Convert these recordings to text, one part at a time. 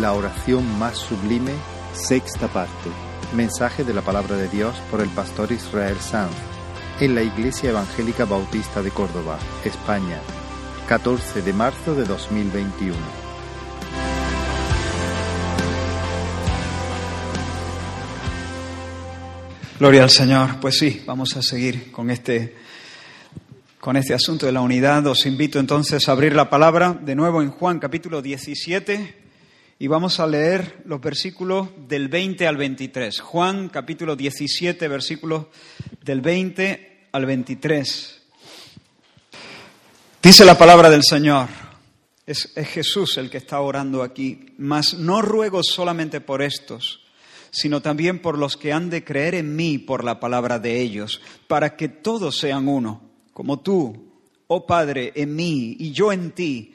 La oración más sublime, sexta parte. Mensaje de la palabra de Dios por el pastor Israel Sanz en la Iglesia Evangélica Bautista de Córdoba, España, 14 de marzo de 2021. Gloria al Señor. Pues sí, vamos a seguir con este, con este asunto de la unidad. Os invito entonces a abrir la palabra de nuevo en Juan capítulo 17 y vamos a leer los versículos del 20 al 23. Juan capítulo 17, versículos del 20 al 23. Dice la palabra del Señor. Es, es Jesús el que está orando aquí. Mas no ruego solamente por estos sino también por los que han de creer en mí por la palabra de ellos, para que todos sean uno, como tú, oh Padre, en mí y yo en ti,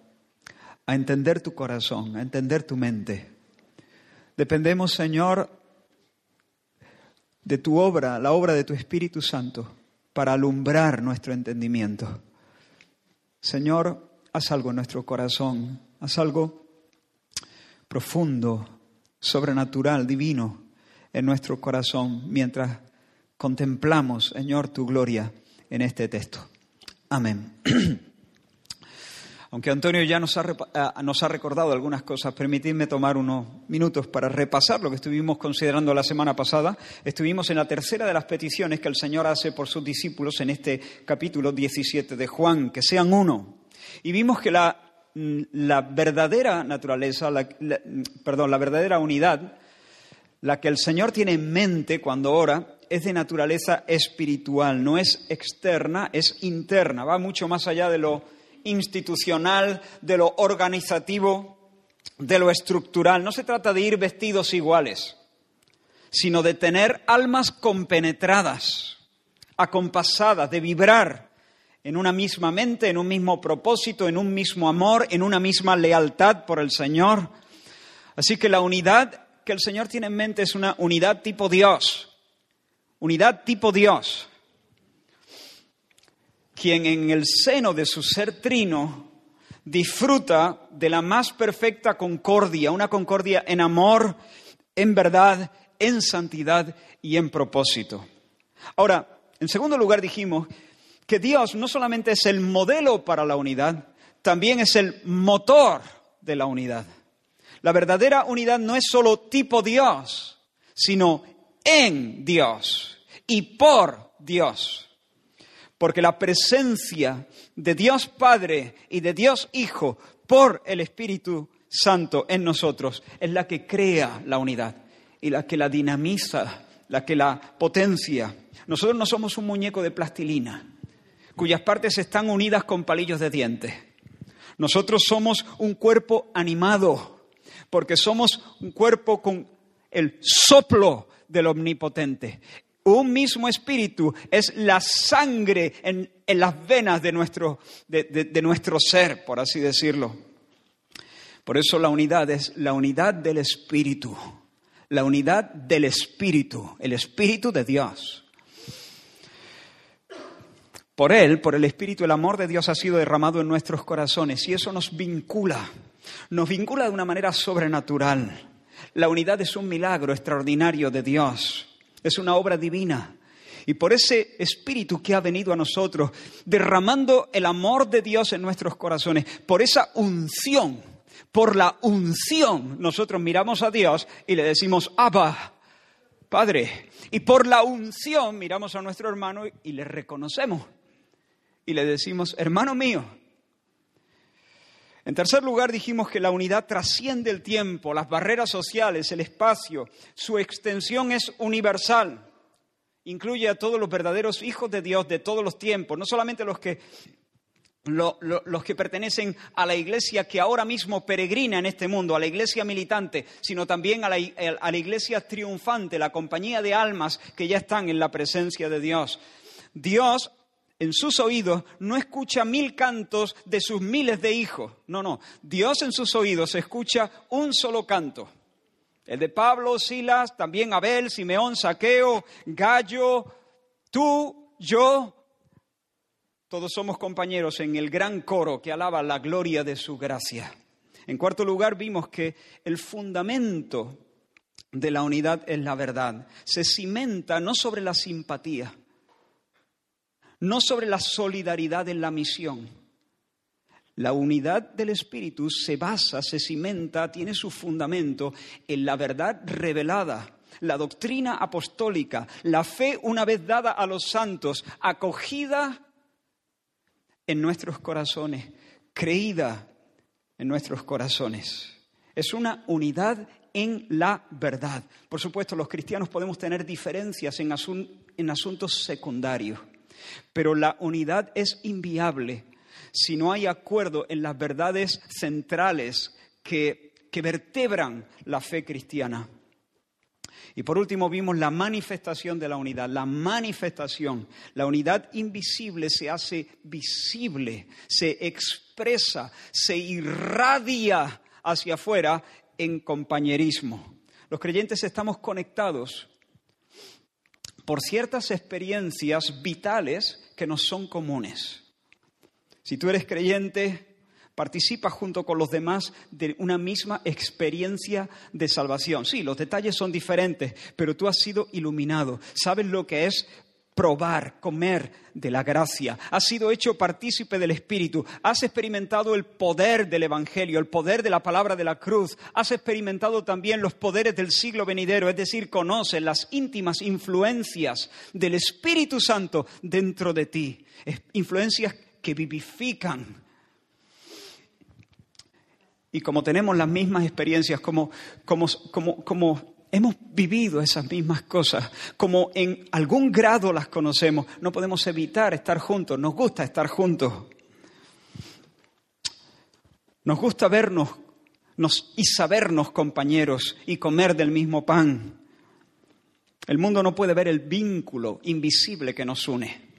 a entender tu corazón, a entender tu mente. Dependemos, Señor, de tu obra, la obra de tu Espíritu Santo, para alumbrar nuestro entendimiento. Señor, haz algo en nuestro corazón, haz algo profundo, sobrenatural, divino en nuestro corazón mientras contemplamos, Señor, tu gloria en este texto. Amén. Aunque Antonio ya nos ha, nos ha, recordado algunas cosas, permitidme tomar unos minutos para repasar lo que estuvimos considerando la semana pasada. Estuvimos en la tercera de las peticiones que el Señor hace por sus discípulos en este capítulo 17 de Juan, que sean uno. Y vimos que la la verdadera naturaleza, perdón, la verdadera unidad, la que el Señor tiene en mente cuando ora, es de naturaleza espiritual, no es externa, es interna, va mucho más allá de lo institucional, de lo organizativo, de lo estructural. No se trata de ir vestidos iguales, sino de tener almas compenetradas, acompasadas, de vibrar en una misma mente, en un mismo propósito, en un mismo amor, en una misma lealtad por el Señor. Así que la unidad que el Señor tiene en mente es una unidad tipo Dios, unidad tipo Dios, quien en el seno de su ser trino disfruta de la más perfecta concordia, una concordia en amor, en verdad, en santidad y en propósito. Ahora, en segundo lugar dijimos que Dios no solamente es el modelo para la unidad, también es el motor de la unidad. La verdadera unidad no es solo tipo Dios, sino en Dios y por Dios. Porque la presencia de Dios Padre y de Dios Hijo por el Espíritu Santo en nosotros es la que crea la unidad y la que la dinamiza, la que la potencia. Nosotros no somos un muñeco de plastilina cuyas partes están unidas con palillos de dientes. Nosotros somos un cuerpo animado, porque somos un cuerpo con el soplo del omnipotente. Un mismo espíritu es la sangre en, las venas de nuestro, de nuestro ser, por así decirlo. Por eso la unidad es la unidad del espíritu, la unidad del espíritu, el espíritu de Dios. Por Él, por el Espíritu, el amor de Dios ha sido derramado en nuestros corazones y eso nos vincula, nos vincula de una manera sobrenatural. La unidad es un milagro extraordinario de Dios, es una obra divina. Y por ese Espíritu que ha venido a nosotros, derramando el amor de Dios en nuestros corazones, por esa unción, por la unción, nosotros miramos a Dios y le decimos, Abba, Padre. Y por la unción miramos a nuestro hermano y le reconocemos y le decimos, hermano mío. En tercer lugar, dijimos que la unidad trasciende el tiempo, las barreras sociales, el espacio. Su extensión es universal. Incluye a todos los verdaderos hijos de Dios de todos los tiempos, no solamente los que los que pertenecen a la iglesia que ahora mismo peregrina en este mundo, a la iglesia militante, sino también a la, a la, iglesia triunfante, la compañía de almas que ya están en la presencia de Dios. Dios en sus oídos no escucha mil cantos de sus miles de hijos, no, no, Dios en sus oídos escucha un solo canto. El de Pablo, Silas, también Abel, Simeón, Saqueo, Gallo, tú, yo, todos somos compañeros en el gran coro que alaba la gloria de su gracia. En cuarto lugar, vimos que el fundamento de la unidad es la verdad. Se cimenta no sobre la simpatía, no sobre la solidaridad en la misión. La unidad del Espíritu se basa, se cimenta, tiene su fundamento en la verdad revelada, la doctrina apostólica, la fe una vez dada a los santos, acogida en nuestros corazones, creída en nuestros corazones. Es una unidad en la verdad. Por supuesto, los cristianos podemos tener diferencias en, asuntos secundarios, pero la unidad es inviable si no hay acuerdo en las verdades centrales que vertebran la fe cristiana. Y por último vimos la manifestación de la unidad, la manifestación. La unidad invisible se hace visible, se expresa, se irradia hacia afuera en compañerismo. Los creyentes estamos conectados por ciertas experiencias vitales que nos son comunes. Si tú eres creyente, participa junto con los demás de una misma experiencia de salvación. Sí, los detalles son diferentes, pero tú has sido iluminado, sabes lo que es probar, comer de la gracia, has sido hecho partícipe del Espíritu, has experimentado el poder del Evangelio, el poder de la palabra de la cruz, has experimentado también los poderes del siglo venidero, es decir, conoces las íntimas influencias del Espíritu Santo dentro de ti, influencias que vivifican, y como tenemos las mismas experiencias, como, como, como, como hemos vivido esas mismas cosas, como en algún grado las conocemos, no podemos evitar estar juntos, nos gusta estar juntos. Nos gusta vernos y sabernos compañeros y comer del mismo pan. El mundo no puede ver el vínculo invisible que nos une,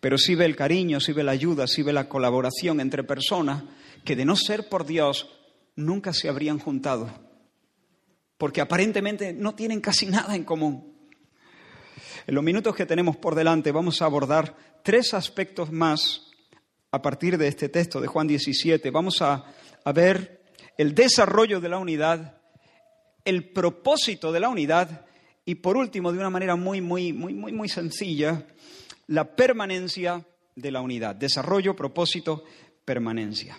pero sí ve el cariño, sí ve la ayuda, sí ve la colaboración entre personas que de no ser por Dios nunca se habrían juntado, porque aparentemente no tienen casi nada en común. En los minutos que tenemos por delante vamos a abordar tres aspectos más a partir de este texto de Juan 17. Vamos a, ver el desarrollo de la unidad, el propósito de la unidad y por último, de una manera muy, muy, muy, muy, muy sencilla, la permanencia de la unidad. Desarrollo, propósito, permanencia.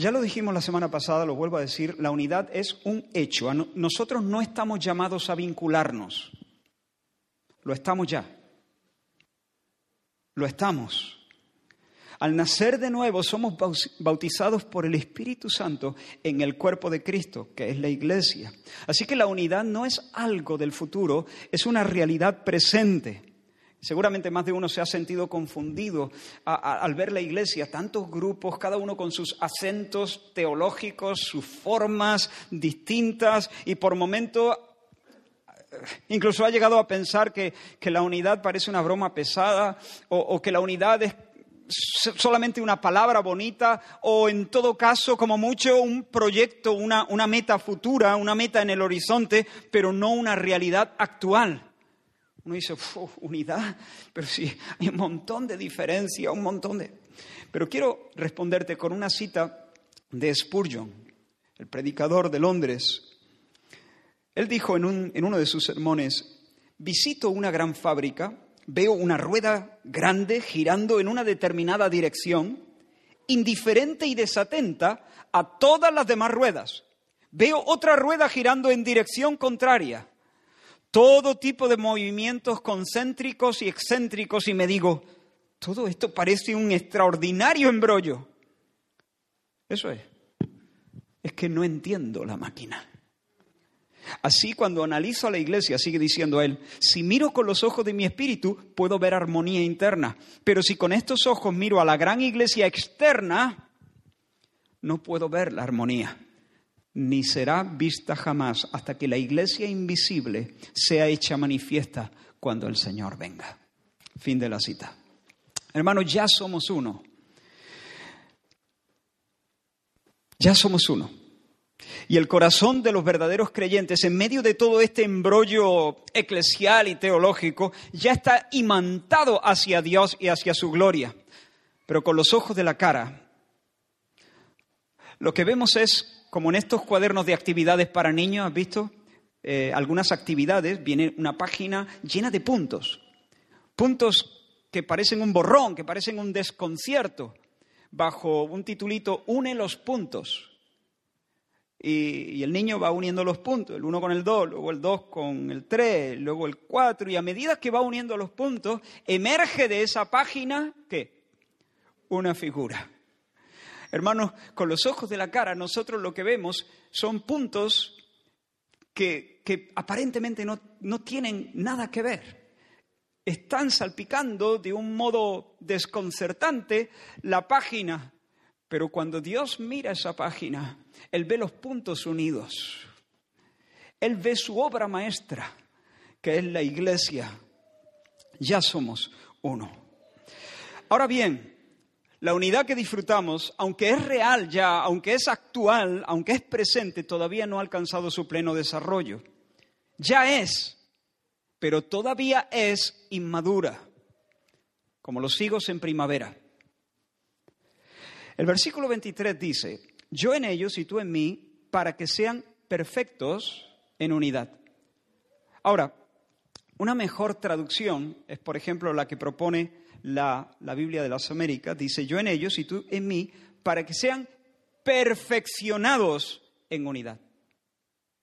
Ya lo dijimos la semana pasada, lo vuelvo a decir, la unidad es un hecho. Nosotros no estamos llamados a vincularnos. Lo estamos ya. Lo estamos. Al nacer de nuevo somos bautizados por el Espíritu Santo en el cuerpo de Cristo, que es la iglesia. Así que la unidad no es algo del futuro, es una realidad presente. Seguramente más de uno se ha sentido confundido al ver la iglesia, tantos grupos, cada uno con sus acentos teológicos, sus formas distintas y por momentos eh, incluso ha llegado a pensar que, la unidad parece una broma pesada o, que la unidad es solamente una palabra bonita o en todo caso, como mucho, un proyecto, una, una meta futura, una meta en el horizonte, pero no una realidad actual. Uno dice, unidad, pero sí, hay un montón de diferencia, un montón de... Pero quiero responderte con una cita de Spurgeon, el predicador de Londres. Él dijo en, en uno de sus sermones, visito una gran fábrica, veo una rueda grande girando en una determinada dirección, indiferente y desatenta a todas las demás ruedas. Veo otra rueda girando en dirección contraria todo tipo de movimientos concéntricos y excéntricos y me digo, todo esto parece un extraordinario embrollo. Eso es. Es que no entiendo la máquina. Así cuando analizo a la iglesia, sigue diciendo él, si miro con los ojos de mi espíritu, puedo ver armonía interna, pero si con estos ojos miro a la gran iglesia externa, no puedo ver la armonía, ni será vista jamás hasta que la iglesia invisible sea hecha manifiesta cuando el Señor venga. Fin de la cita. Hermanos, ya somos uno. Ya somos uno. Y el corazón de los verdaderos creyentes, en medio de todo este embrollo eclesial y teológico, ya está imantado hacia Dios y hacia su gloria. Pero con los ojos de la cara, lo que vemos es, como en estos cuadernos de actividades para niños, ¿has visto? Eh, algunas actividades, viene una página llena de puntos. Puntos que parecen un borrón, que parecen un desconcierto, bajo un titulito Une los puntos. Y, el niño va uniendo los puntos, el 1 con el 2, luego el 2 con el 3, luego el 4, y a medida que va uniendo los puntos, emerge de esa página, ¿qué? Una figura. Hermanos, con los ojos de la cara, nosotros lo que vemos son puntos que, aparentemente no, no tienen nada que ver están salpicando de un modo desconcertante la página. Pero cuando Dios mira esa página, Él ve los puntos unidos. Él ve su obra maestra, que es la iglesia. Ya somos uno. Ahora bien, la unidad que disfrutamos, aunque es real ya, aunque es actual, aunque es presente, todavía no ha alcanzado su pleno desarrollo. Ya es, pero todavía es inmadura, como los higos en primavera. El versículo 23 dice, yo en ellos y tú en mí, para que sean perfectos en unidad. Ahora, una mejor traducción es, por ejemplo, la que propone la, Biblia de las Américas. Dice, yo en ellos y tú en mí, para que sean perfeccionados en unidad.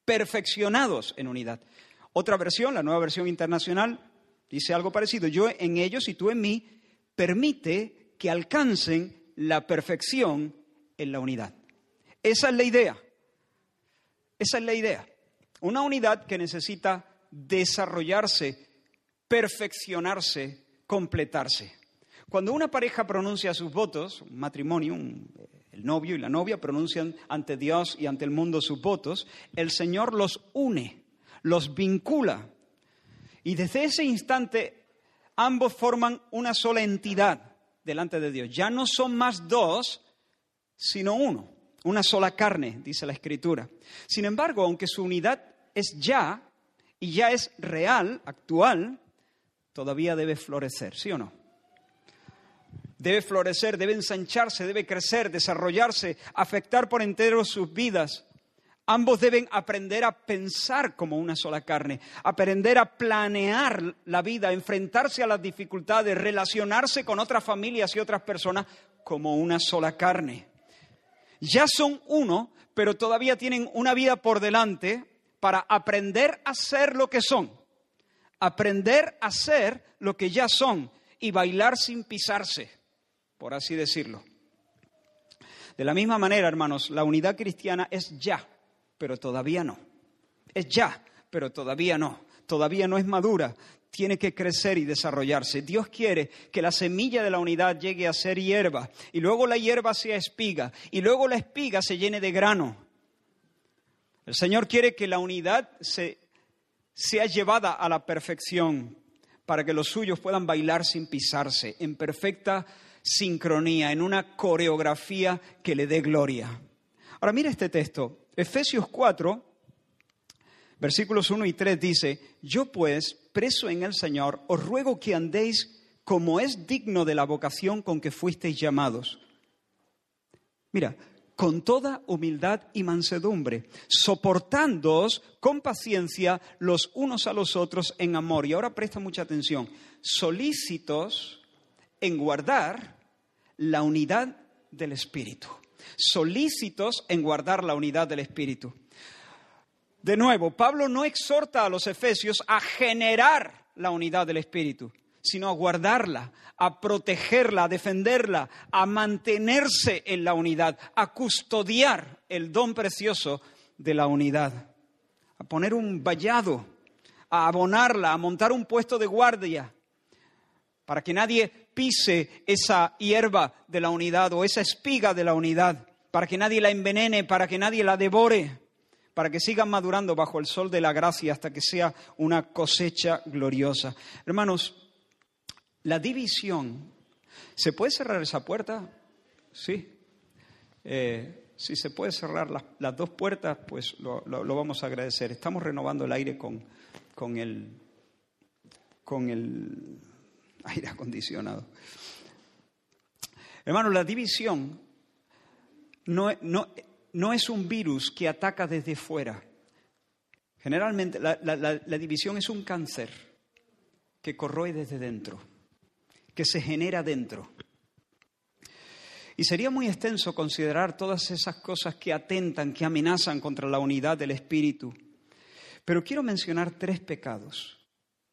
Perfeccionados en unidad. Otra versión, la nueva versión internacional, dice algo parecido. Yo en ellos y tú en mí, permite que alcancen la perfección en la unidad. Esa es la idea. Esa es la idea. Una unidad que necesita desarrollarse, perfeccionarse, completarse. Cuando una pareja pronuncia sus votos, un matrimonio, el novio y la novia pronuncian ante Dios y ante el mundo sus votos, el Señor los une los vincula. Y desde ese instante ambos forman una sola entidad delante de Dios. Ya no son más dos, sino uno, una sola carne, dice la Escritura. Sin embargo, aunque su unidad es ya y ya es real, actual, todavía debe florecer, ¿sí o no? Debe florecer, debe ensancharse, debe crecer, desarrollarse, afectar por entero sus vidas. Ambos deben aprender a pensar como una sola carne, aprender a planear la vida, enfrentarse a las dificultades, relacionarse con otras familias y otras personas como una sola carne. Ya son uno, pero todavía tienen una vida por delante para aprender a ser lo que son, aprender a ser lo que ya son y bailar sin pisarse, por así decirlo. De la misma manera, hermanos, la unidad cristiana es ya pero todavía no. Es ya, pero todavía no. Todavía no es madura. Tiene que crecer y desarrollarse. Dios quiere que la semilla de la unidad llegue a ser hierba y luego la hierba sea espiga y luego la espiga se llene de grano. El Señor quiere que la unidad sea llevada a la perfección para que los suyos puedan bailar sin pisarse, en perfecta sincronía, en una coreografía que le dé gloria. Ahora mira este texto, Efesios 4, versículos 1 y 3 dice, yo pues, preso en el Señor, os ruego que andéis como es digno de la vocación con que fuisteis llamados. Mira, con toda humildad y mansedumbre, soportándoos con paciencia los unos a los otros en amor. Y ahora presta mucha atención, solícitos en guardar la unidad del Espíritu solícitos en guardar la unidad del Espíritu. De nuevo, Pablo no exhorta a los efesios a generar la unidad del Espíritu, sino a guardarla, a protegerla, a defenderla, a mantenerse en la unidad, a custodiar el don precioso de la unidad. a poner un vallado, a abonarla, a montar un puesto de guardia, para que nadie pise esa hierba de la unidad o esa espiga de la unidad, para que nadie la envenene, para que nadie la devore, para que sigan madurando bajo el sol de la gracia hasta que sea una cosecha gloriosa. Hermanos, la división, ¿se puede cerrar esa puerta? Sí. Eh, si se puede cerrar las, dos puertas, pues lo, vamos a agradecer. Estamos renovando el aire con, con, el, con el aire acondicionado. Hermano, la división no, no, no, es un virus que ataca desde fuera. Generalmente la, la división es un cáncer que corroe desde dentro, que se genera dentro. Y sería muy extenso considerar todas esas cosas que atentan, que amenazan contra la unidad del Espíritu. Pero quiero mencionar tres pecados,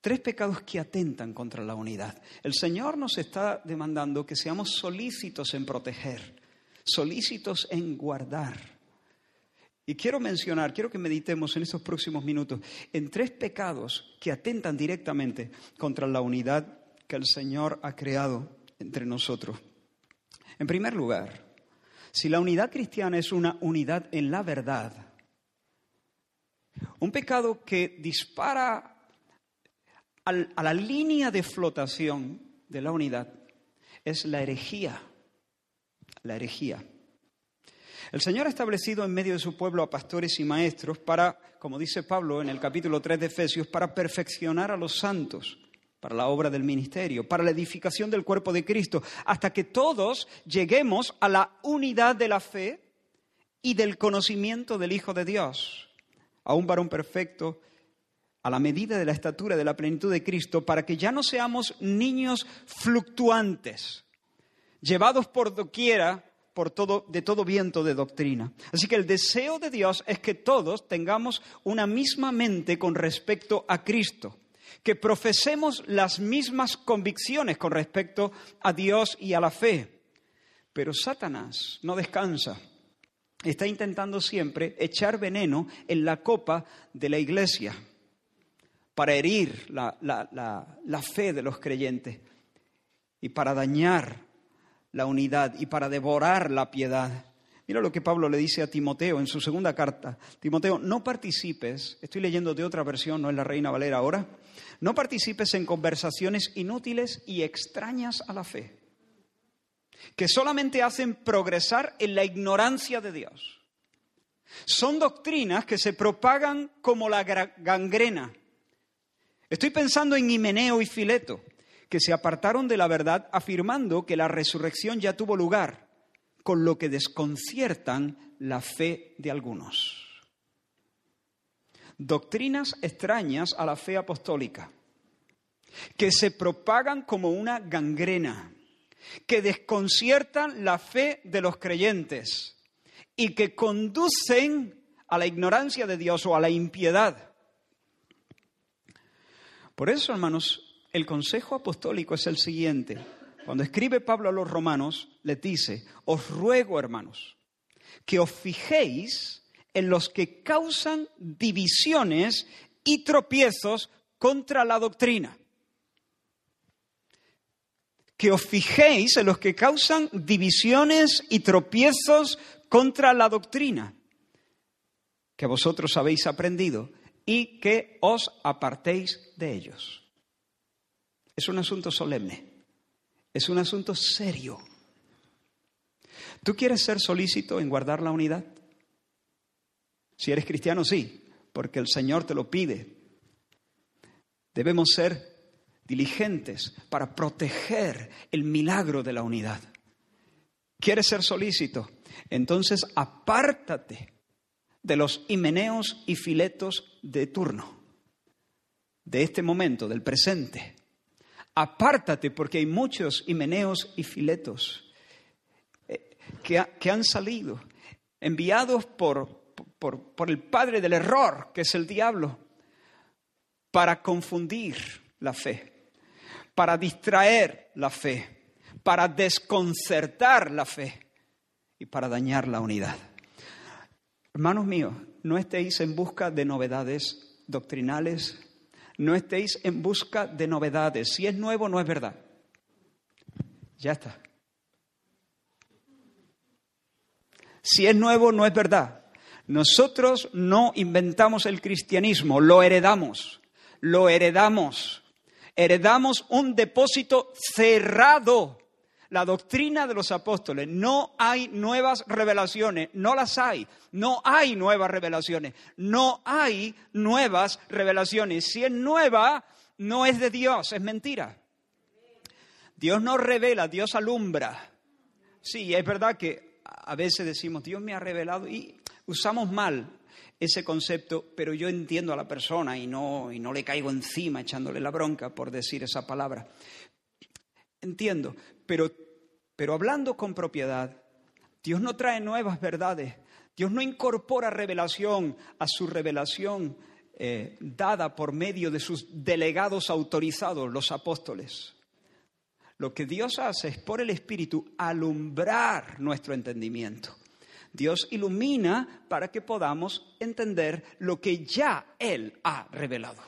tres pecados que atentan contra la unidad. El Señor nos está demandando que seamos solícitos en proteger, solícitos en guardar. Y quiero mencionar, quiero que meditemos en estos próximos minutos en tres pecados que atentan directamente contra la unidad que el Señor ha creado entre nosotros. En primer lugar, si la unidad cristiana es una unidad en la verdad, un pecado que dispara a la línea de flotación de la unidad es la herejía. La herejía. El Señor ha establecido en medio de su pueblo a pastores y maestros para, como dice Pablo en el capítulo 3 de Efesios, para perfeccionar a los santos para la obra del ministerio, para la edificación del cuerpo de Cristo, hasta que todos lleguemos a la unidad de la fe y del conocimiento del Hijo de Dios, a un varón perfecto, a la medida de la estatura de la plenitud de Cristo, para que ya no seamos niños fluctuantes, llevados por doquiera por todo, de todo viento de doctrina. Así que el deseo de Dios es que todos tengamos una misma mente con respecto a Cristo que profesemos las mismas convicciones con respecto a Dios y a la fe. Pero Satanás no descansa. Está intentando siempre echar veneno en la copa de la iglesia para herir la, la fe de los creyentes y para dañar la unidad y para devorar la piedad. Mira lo que Pablo le dice a Timoteo en su segunda carta. Timoteo, no participes, estoy leyendo de otra versión, no es la Reina Valera ahora, no participes en conversaciones inútiles y extrañas a la fe, que solamente hacen progresar en la ignorancia de Dios. Son doctrinas que se propagan como la gangrena. Estoy pensando en Himeneo y Fileto, que se apartaron de la verdad afirmando que la resurrección ya tuvo lugar, con lo que desconciertan la fe de algunos doctrinas extrañas a la fe apostólica, que se propagan como una gangrena, que desconciertan la fe de los creyentes y que conducen a la ignorancia de Dios o a la impiedad. Por eso, hermanos, el consejo apostólico es el siguiente. Cuando escribe Pablo a los romanos, les dice, os ruego, hermanos, que os fijéis en los que causan divisiones y tropiezos contra la doctrina. Que os fijéis en los que causan divisiones y tropiezos contra la doctrina que vosotros habéis aprendido y que os apartéis de ellos. Es un asunto solemne, es un asunto serio. ¿Tú quieres ser solícito en guardar la unidad? Si eres cristiano, sí, porque el Señor te lo pide. Debemos ser diligentes para proteger el milagro de la unidad. ¿Quieres ser solícito? Entonces apártate de los himeneos y filetos de turno, de este momento, del presente. Apártate porque hay muchos himeneos y filetos eh, que, que han salido, enviados por por, el padre del error, que es el diablo, para confundir la fe, para distraer la fe, para desconcertar la fe y para dañar la unidad. Hermanos míos, no estéis en busca de novedades doctrinales, no estéis en busca de novedades. Si es nuevo, no es verdad. Ya está. Si es nuevo, no es verdad. Nosotros no inventamos el cristianismo, lo heredamos, lo heredamos. Heredamos un depósito cerrado, la doctrina de los apóstoles. No hay nuevas revelaciones, no las hay. No hay nuevas revelaciones, no hay nuevas revelaciones. Si es nueva, no es de Dios, es mentira. Dios no revela, Dios alumbra. Sí, es verdad que a veces decimos, Dios me ha revelado y usamos mal ese concepto, pero yo entiendo a la persona y no, y no le caigo encima echándole la bronca por decir esa palabra. Entiendo, pero, pero hablando con propiedad, Dios no trae nuevas verdades, Dios no incorpora revelación a su revelación eh, dada por medio de sus delegados autorizados, los apóstoles. Lo que Dios hace es por el Espíritu alumbrar nuestro entendimiento. Dios ilumina para que podamos entender lo que ya Él ha revelado.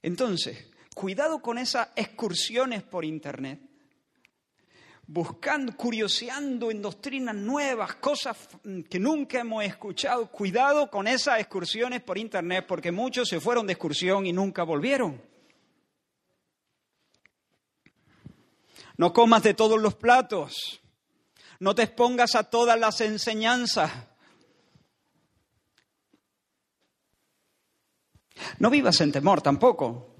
Entonces, cuidado con esas excursiones por Internet, buscando, curioseando en doctrinas nuevas, cosas que nunca hemos escuchado. Cuidado con esas excursiones por Internet, porque muchos se fueron de excursión y nunca volvieron. No comas de todos los platos. No te expongas a todas las enseñanzas. No vivas en temor tampoco,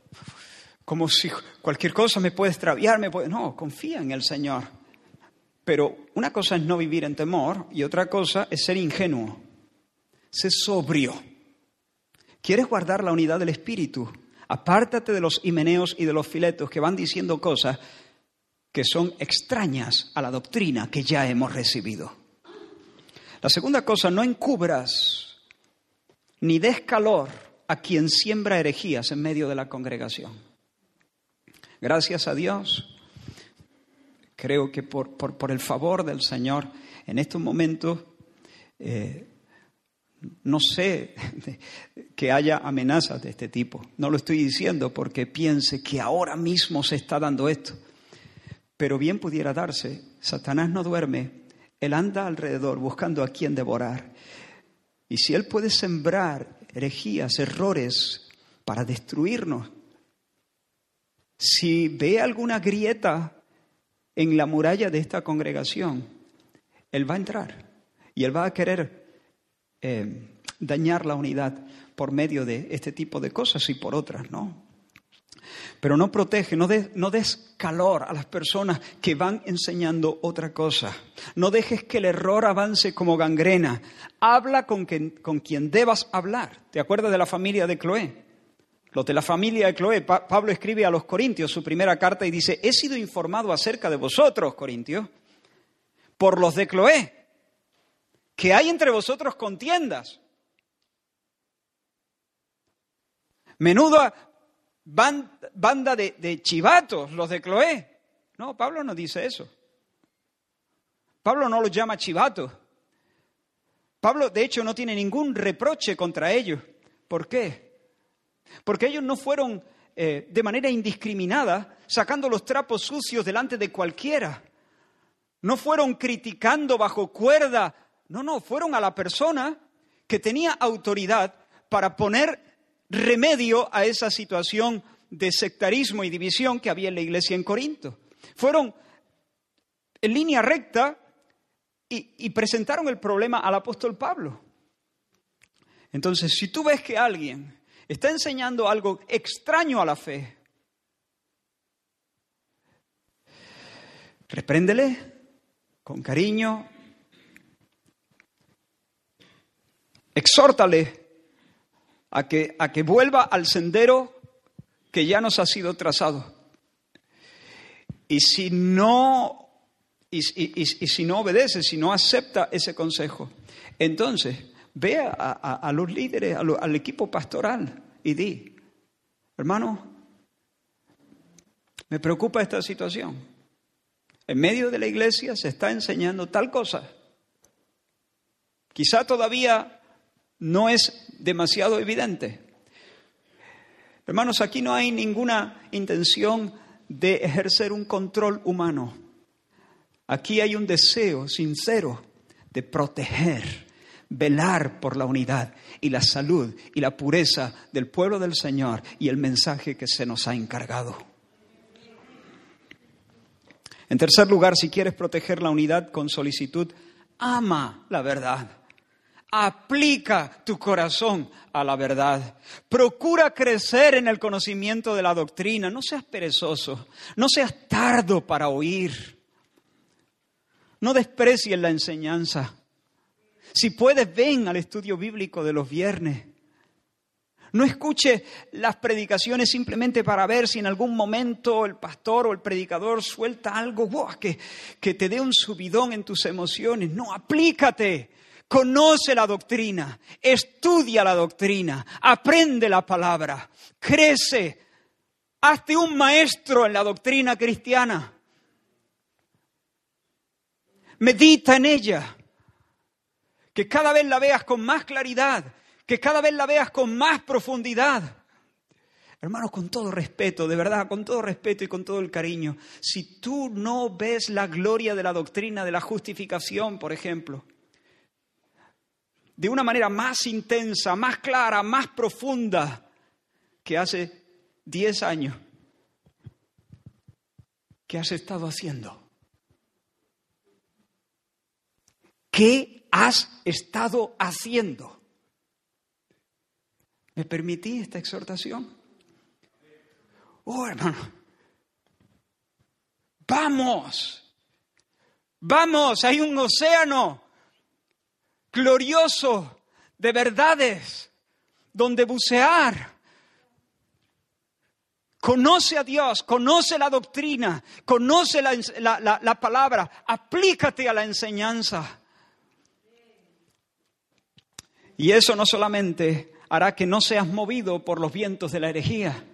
como si cualquier cosa me puede extraviar, me. No, confía en el Señor. Pero una cosa es no vivir en temor y otra cosa es ser ingenuo, ser sobrio. ¿Quieres guardar la unidad del Espíritu? Apártate de los himeneos y de los filetos que van diciendo cosas que son extrañas a la doctrina que ya hemos recibido. La segunda cosa, no encubras ni des calor a quien siembra herejías en medio de la congregación. Gracias a Dios, creo que por, por, el favor del Señor, en estos momentos, eh, no sé que haya amenazas de este tipo. No lo estoy diciendo porque piense que ahora mismo se está dando esto. Pero bien pudiera darse, Satanás no duerme, él anda alrededor buscando a quien devorar. Y si él puede sembrar herejías, errores para destruirnos, si ve alguna grieta en la muralla de esta congregación, él va a entrar y él va a querer eh, dañar la unidad por medio de este tipo de cosas y por otras, ¿no? Pero no protege, no, des calor a las personas que van enseñando otra cosa. No dejes que el error avance como gangrena. Habla con quien, con quien debas hablar. ¿Te acuerdas de la familia de Cloé? Los de la familia de Cloé, Pablo escribe a los Corintios su primera carta y dice, he sido informado acerca de vosotros, Corintios, por los de Cloé, que hay entre vosotros contiendas. Menudo, banda de, chivatos, los de Cloé. No, Pablo no dice eso. Pablo no los llama chivatos. Pablo, de hecho, no tiene ningún reproche contra ellos. ¿Por qué? Porque ellos no fueron eh, de manera indiscriminada sacando los trapos sucios delante de cualquiera. No fueron criticando bajo cuerda. No, no, fueron a la persona que tenía autoridad para poner remedio a esa situación de sectarismo y división que había en la iglesia en Corinto. Fueron en línea recta y, presentaron el problema al apóstol Pablo. Entonces, si tú ves que alguien está enseñando algo extraño a la fe, repréndele con cariño, exhórtale a que, a que vuelva al sendero que ya nos ha sido trazado. Y si no, y, si no obedece, si no acepta ese consejo, entonces ve a, los líderes, al equipo pastoral y di, hermano, me preocupa esta situación. En medio de la iglesia se está enseñando tal cosa. Quizá todavía no es demasiado evidente. Hermanos, aquí no hay ninguna intención de ejercer un control humano. Aquí hay un deseo sincero de proteger, velar por la unidad y la salud y la pureza del pueblo del Señor y el mensaje que se nos ha encargado. En tercer lugar, si quieres proteger la unidad con solicitud, ama la verdad. Aplica tu corazón a la verdad. Procura crecer en el conocimiento de la doctrina. No seas perezoso. No seas tardo para oír. No desprecies la enseñanza. Si puedes, ven al estudio bíblico de los viernes. No escuche las predicaciones simplemente para ver si en algún momento el pastor o el predicador suelta algo que, que te dé un subidón en tus emociones. No, aplícate. Conoce la doctrina, estudia la doctrina, aprende la palabra, crece, hazte un maestro en la doctrina cristiana. Medita en ella, que cada vez la veas con más claridad, que cada vez la veas con más profundidad. Hermanos, con todo respeto, de verdad, con todo respeto y con todo el cariño, si tú no ves la gloria de la doctrina de la justificación, por ejemplo, de una manera más intensa, más clara, más profunda que hace 10 años. ¿Qué has estado haciendo? ¿Qué has estado haciendo? ¿Me permití esta exhortación? Oh, hermano. Vamos. Vamos, hay un océano glorioso de verdades donde bucear. Conoce a Dios, conoce la doctrina, conoce la, palabra, aplícate a la enseñanza. Y eso no solamente hará que no seas movido por los vientos de la herejía,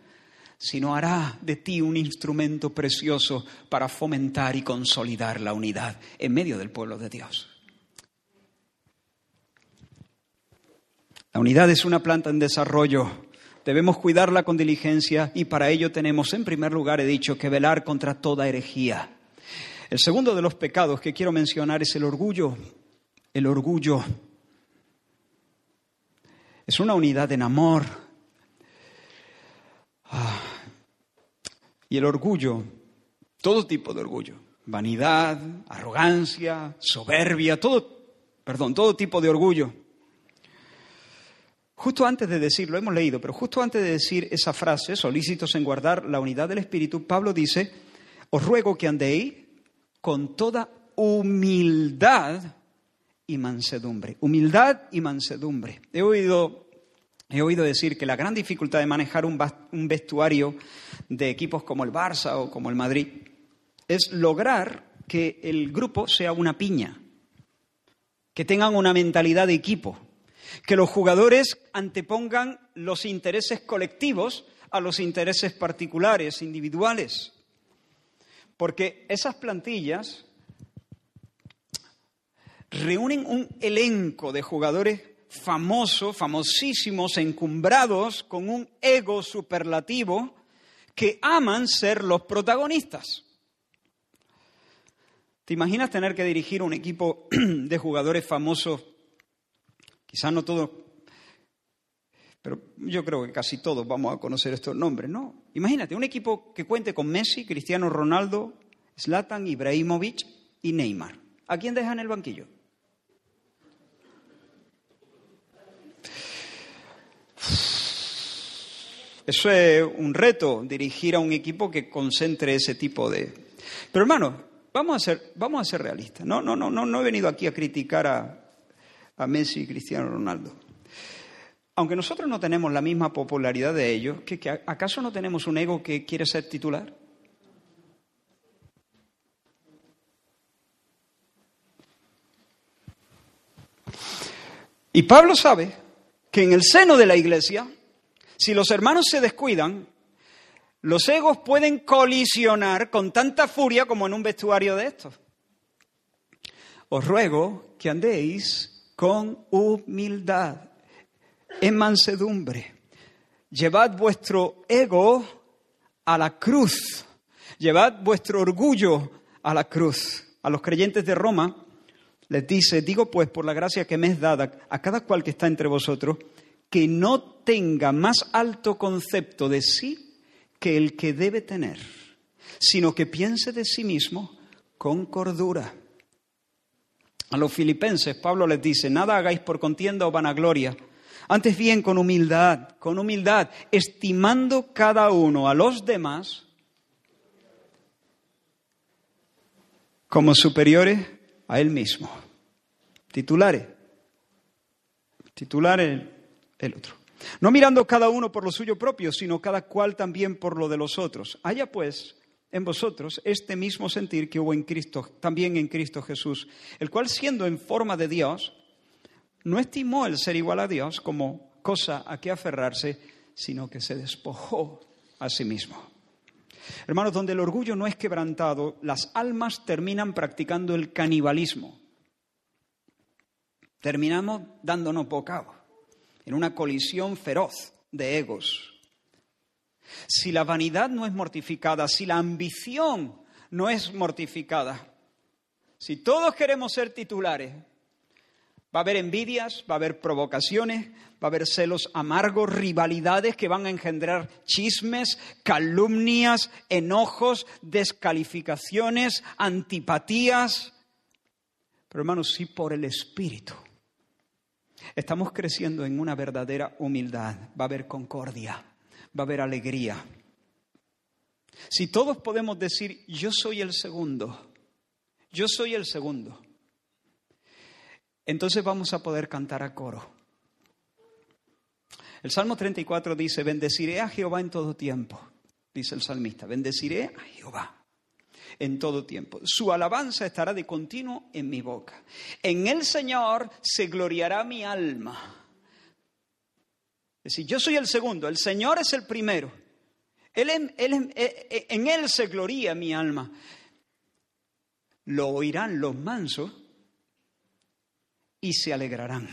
sino hará de ti un instrumento precioso para fomentar y consolidar la unidad en medio del pueblo de Dios. La unidad es una planta en desarrollo. Debemos cuidarla con diligencia y para ello tenemos, en primer lugar, he dicho, que velar contra toda herejía. El segundo de los pecados que quiero mencionar es el orgullo. El orgullo es una unidad en amor. Ah, y el orgullo, todo tipo de orgullo, vanidad, arrogancia, soberbia, todo, perdón, todo tipo de orgullo. Justo antes de decirlo, hemos leído, pero justo antes de decir esa frase, solícitos en guardar la unidad del Espíritu, Pablo dice, os ruego que andéis con toda humildad y mansedumbre. Humildad y mansedumbre. He oído, he oído decir que la gran dificultad de manejar un, un vestuario de equipos como el Barça o como el Madrid es lograr que el grupo sea una piña, que tengan una mentalidad de equipo que los jugadores antepongan los intereses colectivos a los intereses particulares, individuales. Porque esas plantillas reúnen un elenco de jugadores famosos, famosísimos, encumbrados, con un ego superlativo, que aman ser los protagonistas. ¿Te imaginas tener que dirigir un equipo de jugadores famosos Quizás no todos, pero yo creo que casi todos vamos a conocer estos nombres, ¿no? Imagínate, un equipo que cuente con Messi, Cristiano Ronaldo, Zlatan, Ibrahimovic y Neymar. ¿A quién dejan el banquillo? Eso es un reto, dirigir a un equipo que concentre ese tipo de... Pero hermano, vamos a ser, vamos a ser realistas. No, no, no, no, no he venido aquí a criticar a, a Messi y Cristiano Ronaldo. Aunque nosotros no tenemos la misma popularidad de ellos, ¿acaso no tenemos un ego que quiere ser titular? Y Pablo sabe que en el seno de la iglesia, si los hermanos se descuidan, los egos pueden colisionar con tanta furia como en un vestuario de estos. Os ruego que andéis con humildad en mansedumbre. Llevad vuestro ego a la cruz. Llevad vuestro orgullo a la cruz. A los creyentes de Roma les dice, digo pues por la gracia que me es dada a cada cual que está entre vosotros, que no tenga más alto concepto de sí que el que debe tener, sino que piense de sí mismo con cordura. A los filipenses Pablo les dice, nada hagáis por contienda o vanagloria, antes bien con humildad, con humildad, estimando cada uno a los demás como superiores a él mismo. Titulares. Titulares No mirando cada uno por lo suyo propio, sino cada cual también por lo de los otros. Haya pues en vosotros este mismo sentir que hubo en Cristo, también en Cristo Jesús, el cual siendo en forma de Dios, no estimó el ser igual a Dios como cosa a que aferrarse, sino que se despojó a sí mismo. Hermanos, donde el orgullo no es quebrantado, las almas terminan practicando el canibalismo. Terminamos dándonos bocado en una colisión feroz de egos. Si la vanidad no es mortificada, si la ambición no es mortificada, si todos queremos ser titulares, va a haber envidias, va a haber provocaciones, va a haber celos amargos, rivalidades que van a engendrar chismes, calumnias, enojos, descalificaciones, antipatías. Pero hermanos, si por el Espíritu Estamos creciendo en una verdadera humildad. Va a haber concordia, va a haber alegría. Si todos podemos decir, yo soy el segundo, yo soy el segundo, entonces vamos a poder cantar a coro. El Salmo 34 dice, bendeciré a Jehová en todo tiempo, dice el salmista, bendeciré a Jehová en todo tiempo. Su alabanza estará de continuo en mi boca. En el Señor se gloriará mi alma. Es decir, yo soy el segundo, el Señor es el primero. Él, eh, eh, en Él se gloria mi alma. Lo oirán los mansos y se alegrarán.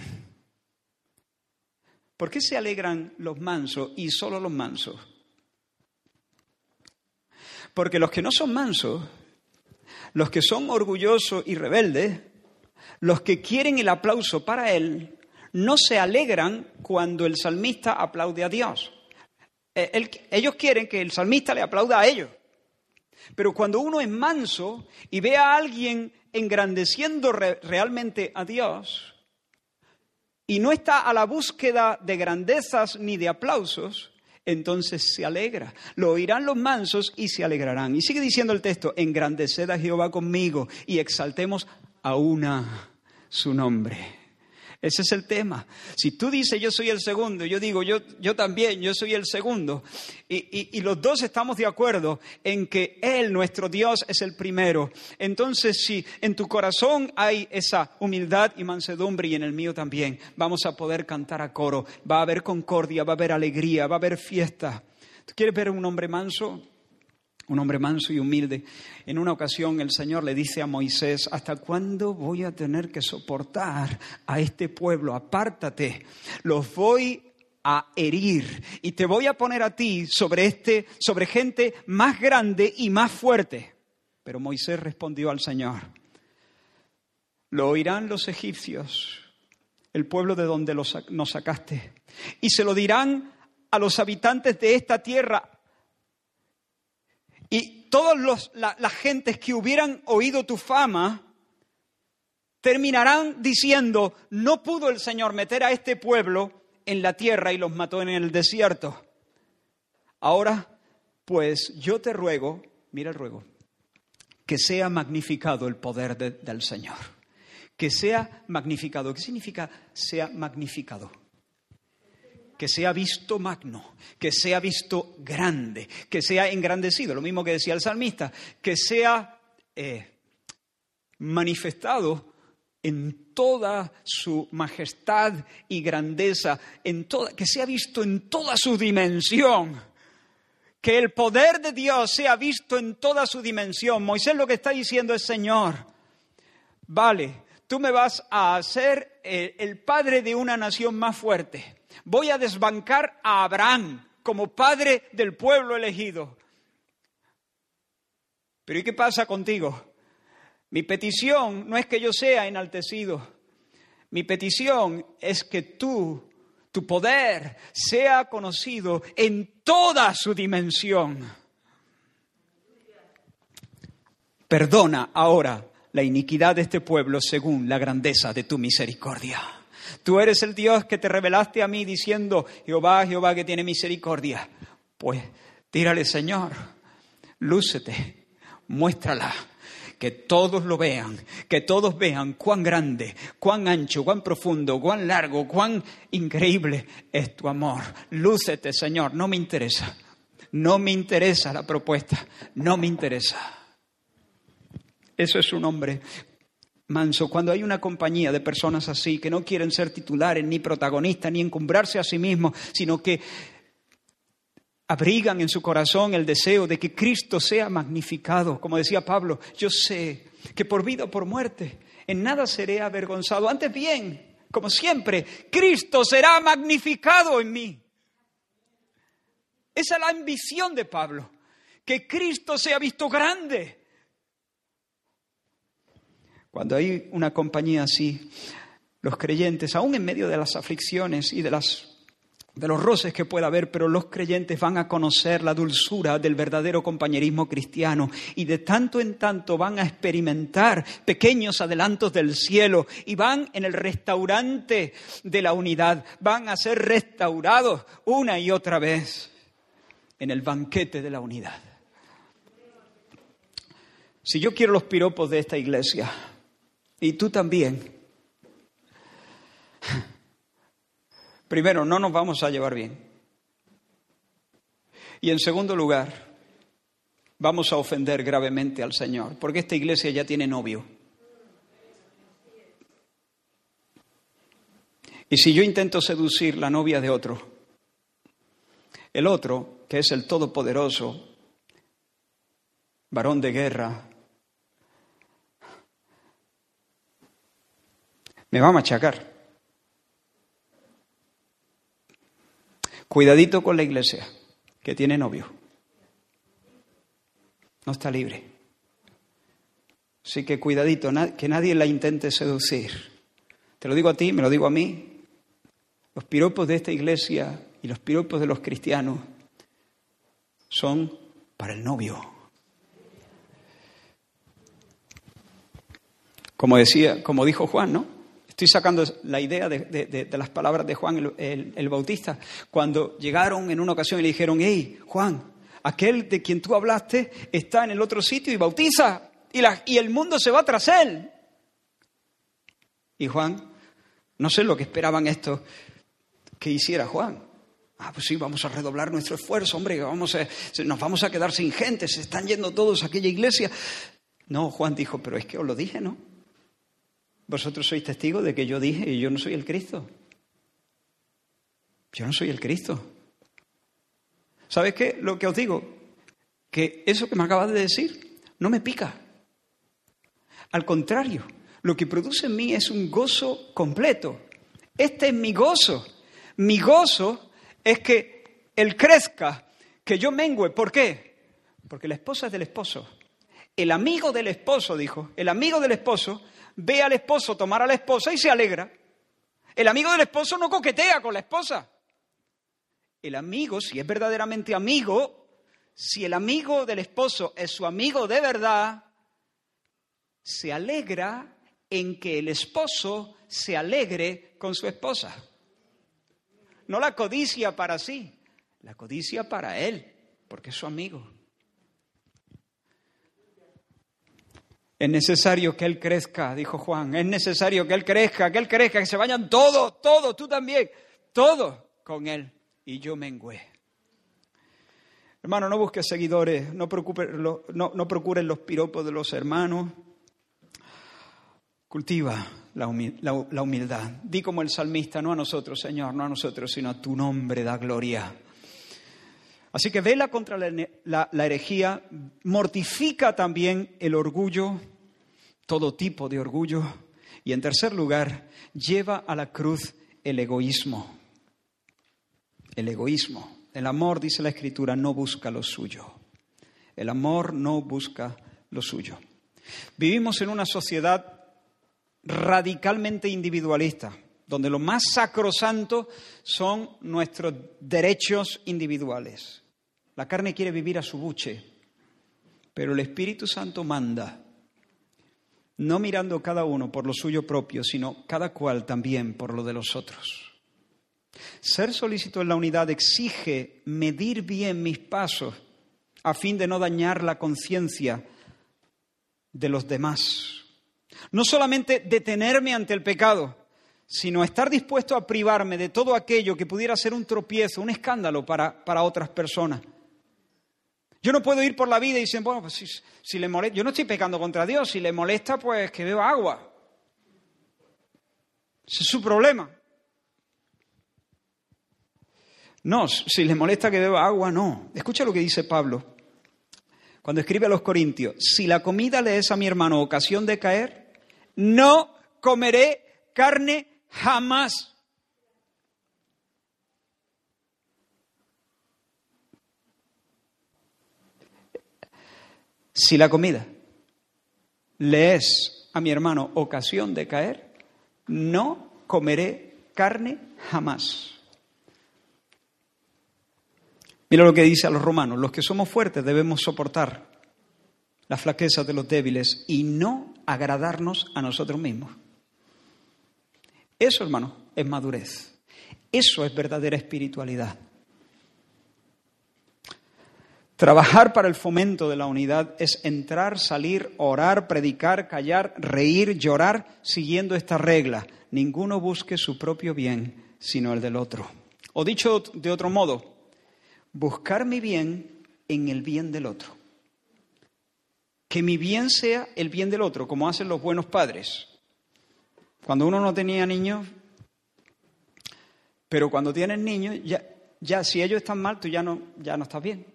¿Por qué se alegran los mansos y solo los mansos? Porque los que no son mansos, los que son orgullosos y rebeldes, los que quieren el aplauso para él, no se alegran cuando el salmista aplaude a Dios. Eh, ellos quieren que el salmista le aplauda a ellos. Pero cuando uno es manso y ve a alguien engrandeciendo realmente a Dios y no está a la búsqueda de grandezas ni de aplausos, entonces se alegra. Lo oirán los mansos y se alegrarán. Y sigue diciendo el texto, engrandeced a Jehová conmigo y exaltemos a una su nombre. Ese es el tema. Si tú dices yo soy el segundo, yo digo yo, yo también, yo soy el segundo, y, y, los dos estamos de acuerdo en que Él, nuestro Dios, es el primero, entonces si en tu corazón hay esa humildad y mansedumbre y en el mío también, vamos a poder cantar a coro, va a haber concordia, va a haber alegría, va a haber fiesta. ¿Tú quieres ver un hombre manso? Un hombre manso y humilde. En una ocasión el Señor le dice a Moisés, ¿hasta cuándo voy a tener que soportar a este pueblo? Apártate, los voy a herir y te voy a poner a ti sobre este sobre gente más grande y más fuerte. Pero Moisés respondió al Señor: Lo oirán los egipcios, el pueblo de donde nos sacaste, y se lo dirán a los habitantes de esta tierra, y todas las gentes que hubieran oído tu fama terminarán diciendo, no pudo el Señor meter a este pueblo en la tierra y los mató en el desierto. Ahora, pues yo te ruego, mira el ruego, que sea magnificado el poder del Señor. Que sea magnificado. ¿Qué significa sea magnificado? Que sea visto magno, que sea visto grande, que sea engrandecido, lo mismo que decía el salmista, que sea eh, manifestado en toda su majestad y grandeza, en toda, que sea visto en toda su dimensión. Que el poder de Dios sea visto en toda su dimensión. Moisés lo que está diciendo es, Señor, vale, tú me vas a hacer el padre de una nación más fuerte Voy a desbancar a Abraham como padre del pueblo elegido. Pero ¿y qué pasa contigo? Mi petición no es que yo sea enaltecido. Mi petición es que tú, tu poder, sea conocido en toda su dimensión. Perdona ahora la iniquidad de este pueblo según la grandeza de tu misericordia. Tú eres el Dios que te revelaste a mí diciendo, Jehová, Jehová que tiene misericordia. Pues tírale, Señor, lúcete, muéstrala, que todos lo vean, que todos vean cuán grande, cuán ancho, cuán profundo, cuán largo, cuán increíble es tu amor. Lúcete, Señor, no me interesa, no me interesa la propuesta, no me interesa. Eso es un hombre manso. Cuando hay una compañía de personas así, que no quieren ser titulares, ni protagonistas, ni encumbrarse a sí mismos, sino que abrigan en su corazón el deseo de que Cristo sea magnificado. Como decía Pablo, yo sé que por vida o por muerte en nada seré avergonzado. Antes bien, como siempre, Cristo será magnificado en mí. Esa es la ambición de Pablo, que Cristo sea visto grande cuando hay una compañía así, los creyentes, aún en medio de las aflicciones y de, los roces que pueda haber, pero los creyentes van a conocer la dulzura del verdadero compañerismo cristiano y de tanto en tanto van a experimentar pequeños adelantos del cielo y van en el restaurante de la unidad, van a ser restaurados una y otra vez en el banquete de la unidad. Si yo quiero los piropos de esta iglesia, y tú también. Primero, no nos vamos a llevar bien. Y en segundo lugar, vamos a ofender gravemente al Señor, porque esta iglesia ya tiene novio. Y si yo intento seducir la novia de otro, el otro, que es el Todopoderoso, varón de guerra, me va a machacar. Cuidadito con la iglesia, que tiene novio. No está libre. Así que cuidadito, que nadie la intente seducir. Te lo digo a ti, me lo digo a mí. Los piropos de esta iglesia y los piropos de los cristianos son para el novio. Como decía, como dijo Juan, ¿no? Estoy sacando la idea de, las palabras de Juan el, Bautista, cuando llegaron en una ocasión y le dijeron, hey, Juan, aquel de quien tú hablaste está en el otro sitio y bautiza, y, y el mundo se va tras él. Y Juan, no sé lo que esperaban estos que hiciera Juan. Ah, pues sí, vamos a redoblar nuestro esfuerzo, hombre, vamos nos vamos a quedar sin gente, se están yendo todos a aquella iglesia. No, Juan dijo, pero es que os lo dije, ¿no? Vosotros sois testigos de que yo dije, yo no soy el Cristo. Yo no soy el Cristo. ¿Sabes qué? Lo que os digo, que eso que me acabas de decir no me pica. Al contrario, lo que produce en mí es un gozo completo. Este es mi gozo. Mi gozo es que él crezca, que yo mengüe. ¿Por qué? Porque la esposa es del esposo. El amigo del esposo, dijo, el amigo del esposo ve al esposo tomar a la esposa y se alegra. El amigo del esposo no coquetea con la esposa. El amigo, si es verdaderamente amigo, si el amigo del esposo es su amigo de verdad, se alegra en que el esposo se alegre con su esposa. No la codicia para sí, la codicia para él, porque es su amigo. Es necesario que Él crezca, dijo Juan. Es necesario que Él crezca, que Él crezca, que se vayan todos, todos, tú también, todos con Él. Y yo mengüe. Hermano, no busques seguidores, no, no, no procuren los piropos de los hermanos. Cultiva la, humildad. Di como el salmista, no a nosotros, Señor, no a nosotros, sino a tu nombre da gloria. Así que vela contra la, herejía, mortifica también el orgullo, todo tipo de orgullo. Y en tercer lugar, lleva a la cruz el egoísmo. el egoísmo. El amor, dice la Escritura, no busca lo suyo. El amor no busca lo suyo. Vivimos en una sociedad radicalmente individualista, donde lo más sacrosanto son nuestros derechos individuales. La carne quiere vivir a su buche, pero el Espíritu Santo manda, no mirando cada uno por lo suyo propio, sino cada cual también por lo de los otros. Ser solícito en la unidad exige medir bien mis pasos a fin de no dañar la conciencia de los demás. No solamente detenerme ante el pecado, sino estar dispuesto a privarme de todo aquello que pudiera ser un tropiezo, un escándalo para, para otras personas. Yo no puedo ir por la vida y decir, bueno, pues si, si le molesta, yo no estoy pecando contra Dios, si le molesta, pues que beba agua. Ese es su problema. No, si le molesta que beba agua, no. Escucha lo que dice Pablo cuando escribe a los Corintios, si la comida le es a mi hermano ocasión de caer, no comeré carne jamás. Si la comida le es a mi hermano ocasión de caer, no comeré carne jamás. Mira lo que dice a los romanos, los que somos fuertes debemos soportar las flaquezas de los débiles y no agradarnos a nosotros mismos. Eso, hermano, es madurez. Eso es verdadera espiritualidad. Trabajar para el fomento de la unidad es entrar, salir, orar, predicar, callar, reír, llorar, siguiendo esta regla. Ninguno busque su propio bien, sino el del otro. O dicho de otro modo, buscar mi bien en el bien del otro. Que mi bien sea el bien del otro, como hacen los buenos padres. Cuando uno no tenía niños, pero cuando tienes niños, ya, ya si ellos están mal, tú ya no, ya no estás bien.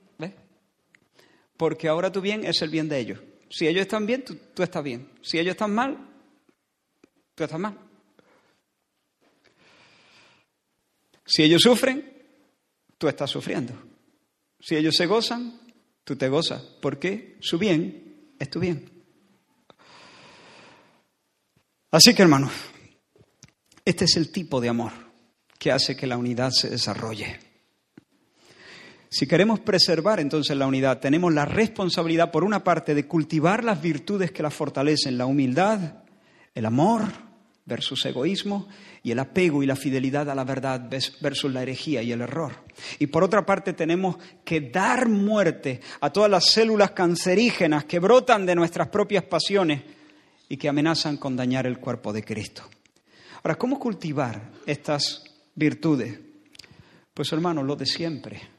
Porque ahora tu bien es el bien de ellos. Si ellos están bien, tú estás bien. Si ellos están mal, tú estás mal. Si ellos sufren, tú estás sufriendo. Si ellos se gozan, tú te gozas, porque su bien es tu bien. Así que, hermanos, este es el tipo de amor que hace que la unidad se desarrolle. Si queremos preservar entonces la unidad, tenemos la responsabilidad, por una parte, de cultivar las virtudes que la fortalecen, la humildad, el amor, versus egoísmo y el apego y la fidelidad a la verdad versus la herejía y el error. Y por otra parte tenemos que dar muerte a todas las células cancerígenas que brotan de nuestras propias pasiones y que amenazan con dañar el cuerpo de Cristo. Ahora, ¿cómo cultivar estas virtudes? Pues hermanos, lo de siempre.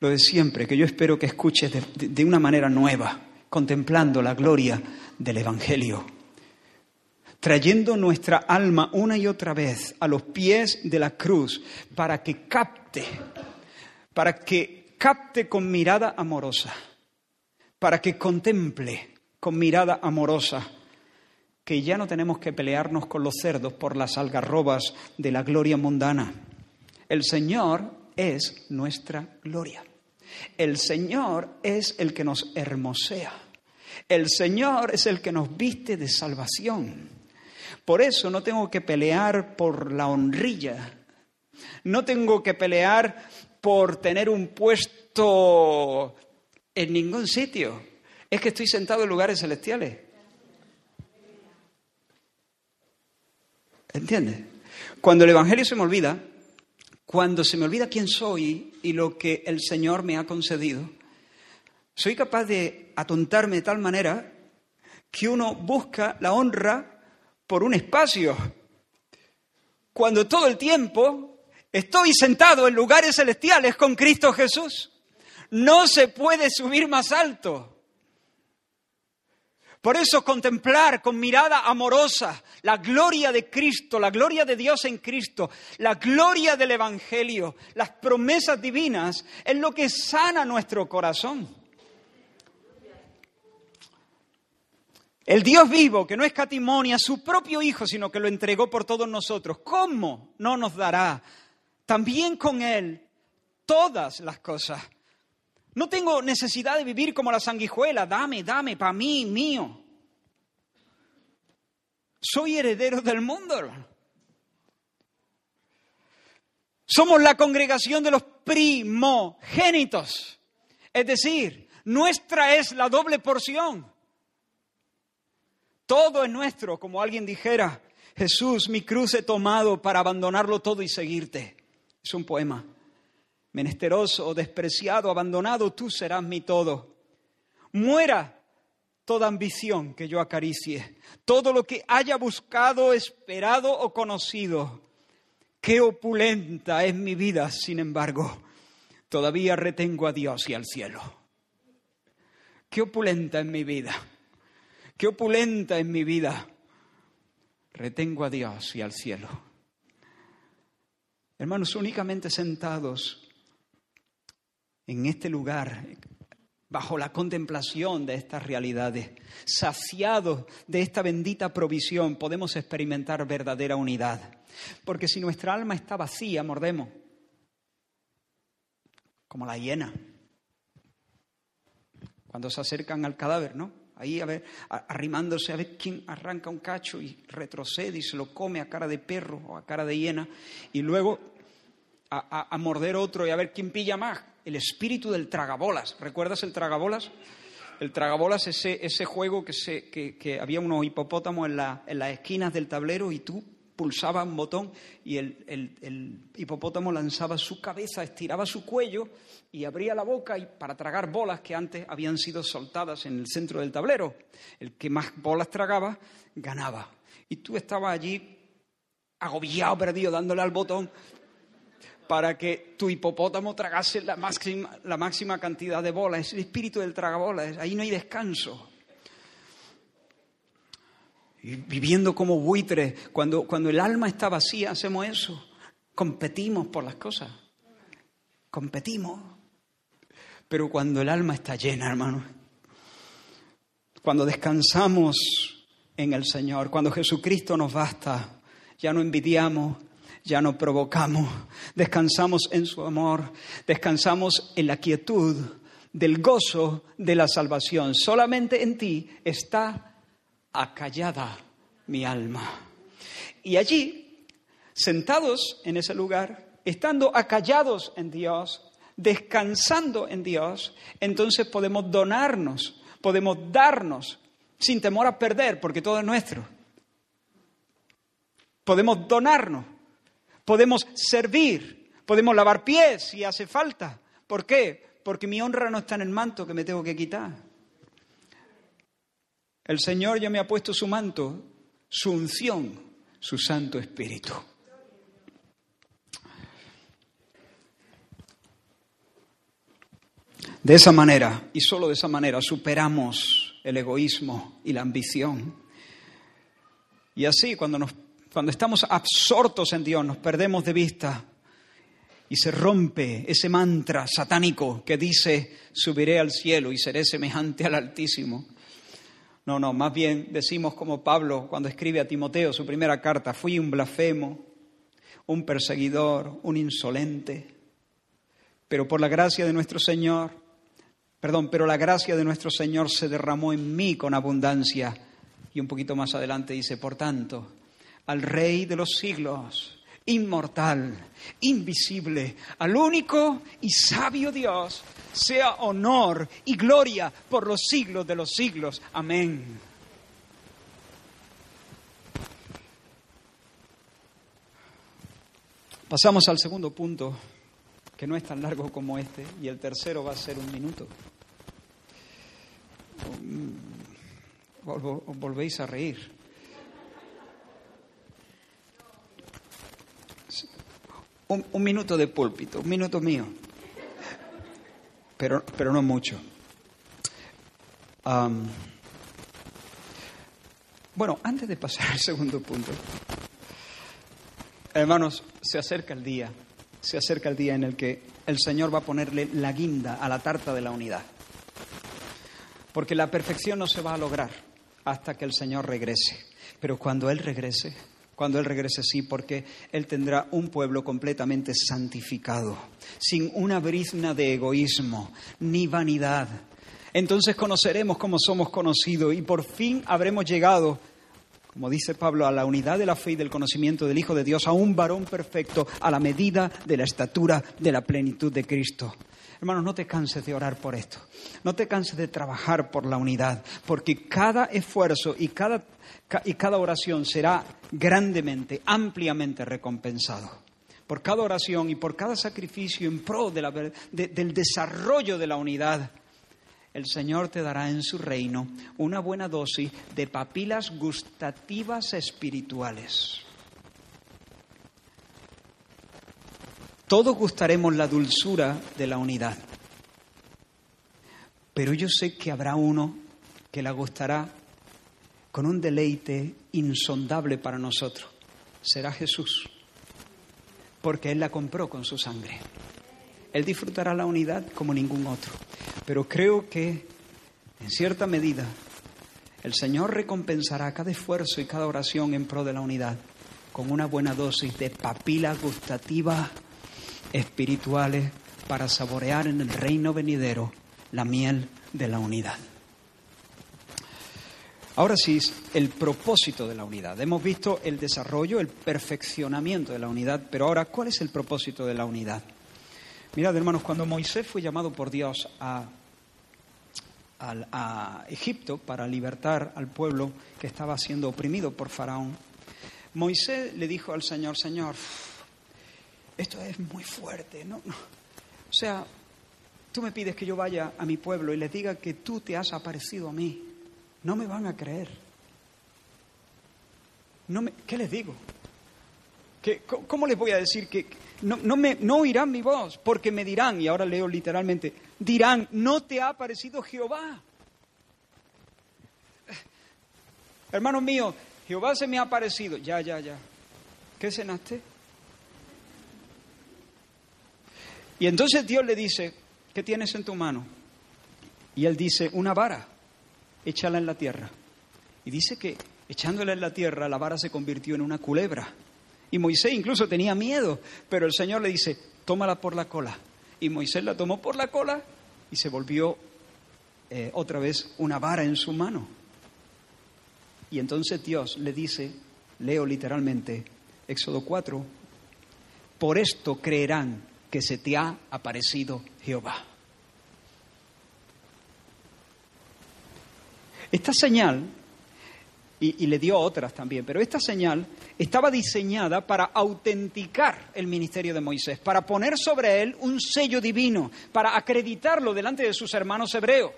Lo de siempre, que yo espero que escuches de, de una manera nueva, contemplando la gloria del Evangelio trayendo nuestra alma una y otra vez a los pies de la cruz para que capte, para que capte con mirada amorosa, para que contemple con mirada amorosa que ya no tenemos que pelearnos con los cerdos por las algarrobas de la gloria mundana. El Señor es nuestra gloria. El Señor es el que nos hermosea. El Señor es el que nos viste de salvación. Por eso no tengo que pelear por la honrilla. No tengo que pelear por tener un puesto en ningún sitio. Es que estoy sentado en lugares celestiales. ¿Entiendes? Cuando el Evangelio se me olvida, cuando se me olvida quién soy y lo que el Señor me ha concedido, soy capaz de atontarme de tal manera que uno busca la honra por un espacio, cuando todo el tiempo estoy sentado en lugares celestiales con Cristo Jesús. No se puede subir más alto. Por eso contemplar con mirada amorosa la gloria de Cristo, la gloria de Dios en Cristo, la gloria del Evangelio, las promesas divinas, es lo que sana nuestro corazón. El Dios vivo, que no escatimonia a su propio Hijo, sino que lo entregó por todos nosotros, ¿cómo no nos dará también con Él todas las cosas? No tengo necesidad de vivir como la sanguijuela, dame, dame, para mí, mío. Soy heredero del mundo. Somos la congregación de los primogénitos. Es decir, nuestra es la doble porción. Todo es nuestro, como alguien dijera, Jesús, mi cruz he tomado para abandonarlo todo y seguirte. Es un poema. Menesteroso, despreciado, abandonado, tú serás mi todo. Muera toda ambición que yo acaricie, todo lo que haya buscado, esperado o conocido. Qué opulenta es mi vida, sin embargo, todavía retengo a Dios y al cielo. Qué opulenta es mi vida qué opulenta en mi vida. Retengo a Dios y al cielo. Hermanos, únicamente sentados en este lugar, bajo la contemplación de estas realidades, saciados de esta bendita provisión, podemos experimentar verdadera unidad. Porque si nuestra alma está vacía, mordemos, como la hiena, cuando se acercan al cadáver, ¿no? ahí a ver, arrimándose a ver quién arranca un cacho y retrocede y se lo come a cara de perro o a cara de hiena, y luego a, morder otro y a ver quién pilla más. El espíritu del tragabolas. ¿Recuerdas el tragabolas? El tragabolas, ese, ese juego que, se, que, había unos hipopótamos en, en las esquinas del tablero y tú pulsabas un botón y el, el, hipopótamo lanzaba su cabeza, estiraba su cuello y abría la boca y, para tragar bolas que antes habían sido soltadas en el centro del tablero. El que más bolas tragaba, ganaba. Y tú estabas allí agobiado, perdido, dándole al botón para que tu hipopótamo tragase la máxima, la máxima cantidad de bolas. Es el espíritu del tragabolas, ahí no hay descanso. Y viviendo como buitres, cuando, cuando el alma está vacía, hacemos eso. Competimos por las cosas. Competimos. Pero cuando el alma está llena, hermano, cuando descansamos en el Señor, cuando Jesucristo nos basta, ya no envidiamos, ya no provocamos, descansamos en su amor, descansamos en la quietud del gozo de la salvación. Solamente en ti está acallada mi alma. Y allí, sentados en ese lugar, estando acallados en Dios, descansando en Dios, entonces podemos donarnos, podemos darnos sin temor a perder, porque todo es nuestro. Podemos donarnos, podemos servir, podemos lavar pies si hace falta. ¿Por qué? Porque mi honra no está en el manto que me tengo que quitar. El Señor ya me ha puesto su manto, su unción, su Santo Espíritu. De esa manera, y solo de esa manera, superamos el egoísmo y la ambición. Y así, cuando, nos, cuando estamos absortos en Dios, nos perdemos de vista y se rompe ese mantra satánico que dice, subiré al cielo y seré semejante al Altísimo. No, no, más bien decimos como Pablo cuando escribe a Timoteo su primera carta, fui un blasfemo, un perseguidor, un insolente, pero por la gracia de nuestro Señor Perdón, pero la gracia de nuestro Señor se derramó en mí con abundancia. Y un poquito más adelante dice, por tanto, al Rey de los siglos, inmortal, invisible, al único y sabio Dios, sea honor y gloria por los siglos de los siglos. Amén. Pasamos al segundo punto, que no es tan largo como este, y el tercero va a ser un minuto. volvéis a reír. Un, minuto de púlpito, un minuto mío, pero, pero no mucho. bueno, antes de pasar al segundo punto, hermanos, se acerca el día, se acerca el día en el que el Señor va a ponerle la guinda a la tarta de la unidad porque la perfección no se va a lograr hasta que el Señor regrese. Pero cuando Él regrese, cuando Él regrese sí, porque Él tendrá un pueblo completamente santificado, sin una brizna de egoísmo ni vanidad. Entonces conoceremos cómo somos conocidos y por fin habremos llegado, como dice Pablo, a la unidad de la fe y del conocimiento del Hijo de Dios, a un varón perfecto, a la medida de la estatura de la plenitud de Cristo. Hermanos, no te canses de orar por esto. No te canses de trabajar por la unidad, porque cada esfuerzo y cada, y cada oración será grandemente, ampliamente recompensado. Por cada oración y por cada sacrificio en pro del desarrollo de la unidad, el Señor te dará en su reino una buena dosis de papilas gustativas espirituales. Todos gustaremos la dulzura de la unidad, pero yo sé que habrá uno que la gustará con un deleite insondable para nosotros. Será Jesús, porque Él la compró con su sangre. Él disfrutará la unidad como ningún otro, pero creo que, en cierta medida, el Señor recompensará cada esfuerzo y cada oración en pro de la unidad con una buena dosis de papila gustativa espirituales para saborear en el reino venidero la miel de la unidad. Ahora sí, el propósito de la unidad. Hemos visto el desarrollo, el perfeccionamiento de la unidad, pero ahora, ¿cuál es el propósito de la unidad? Mirad, hermanos, cuando Moisés fue llamado por Dios a, a, Egipto para libertar al pueblo que estaba siendo oprimido por Faraón, Moisés le dijo al Señor, Señor, esto es muy fuerte, ¿no? O sea, tú me pides que yo vaya a mi pueblo y les diga que tú te has aparecido a mí. No me van a creer. No me, ¿Qué les digo? ¿Qué, ¿Cómo les voy a decir que no, no, me, no oirán mi voz? Porque me dirán, y ahora leo literalmente, dirán, no te ha aparecido Jehová. Hermano mío, Jehová se me ha aparecido. Ya, ya, ya. ¿Qué cenaste? Y entonces Dios le dice, ¿qué tienes en tu mano? Y él dice, una vara, échala en la tierra. Y dice que echándola en la tierra, la vara se convirtió en una culebra. Y Moisés incluso tenía miedo, pero el Señor le dice, tómala por la cola. Y Moisés la tomó por la cola y se volvió eh, otra vez una vara en su mano. Y entonces Dios le dice, leo literalmente, Éxodo 4, por esto creerán que se te ha aparecido Jehová. Esta señal, y, le dio otras también, pero esta señal estaba diseñada para autenticar el ministerio de Moisés, para poner sobre él un sello divino, para acreditarlo delante de sus hermanos hebreos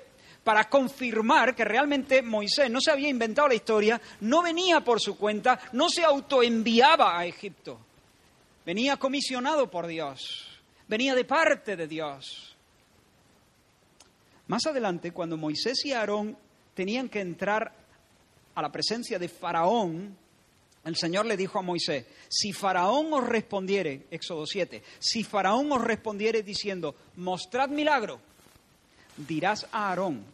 para confirmar que realmente Moisés no se había inventado la historia, no venía por su cuenta, no se autoenviaba a Egipto, venía comisionado por Dios venía de parte de Dios. Más adelante, cuando Moisés y Aarón tenían que entrar a la presencia de Faraón, el Señor le dijo a Moisés, si Faraón os respondiere, Éxodo 7, si Faraón os respondiere diciendo, mostrad milagro, dirás a Aarón,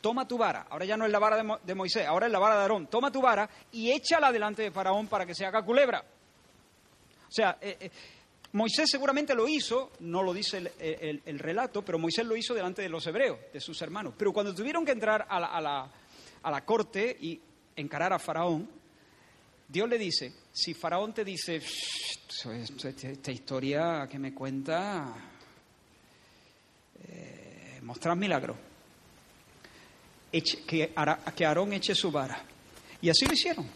toma tu vara, ahora ya no es la vara de, Moisés, ahora es la vara de Aarón, toma tu vara y échala delante de Faraón para que se haga culebra. O sea, eh, eh, Moisés seguramente lo hizo, no lo dice el, relato, pero Moisés lo hizo delante de los hebreos, de sus hermanos. Pero cuando tuvieron que entrar a la, corte y encarar a Faraón, Dios le dice, si Faraón te dice, esta historia que me cuenta, eh, milagro, que Aarón eche su vara. Y así lo hicieron.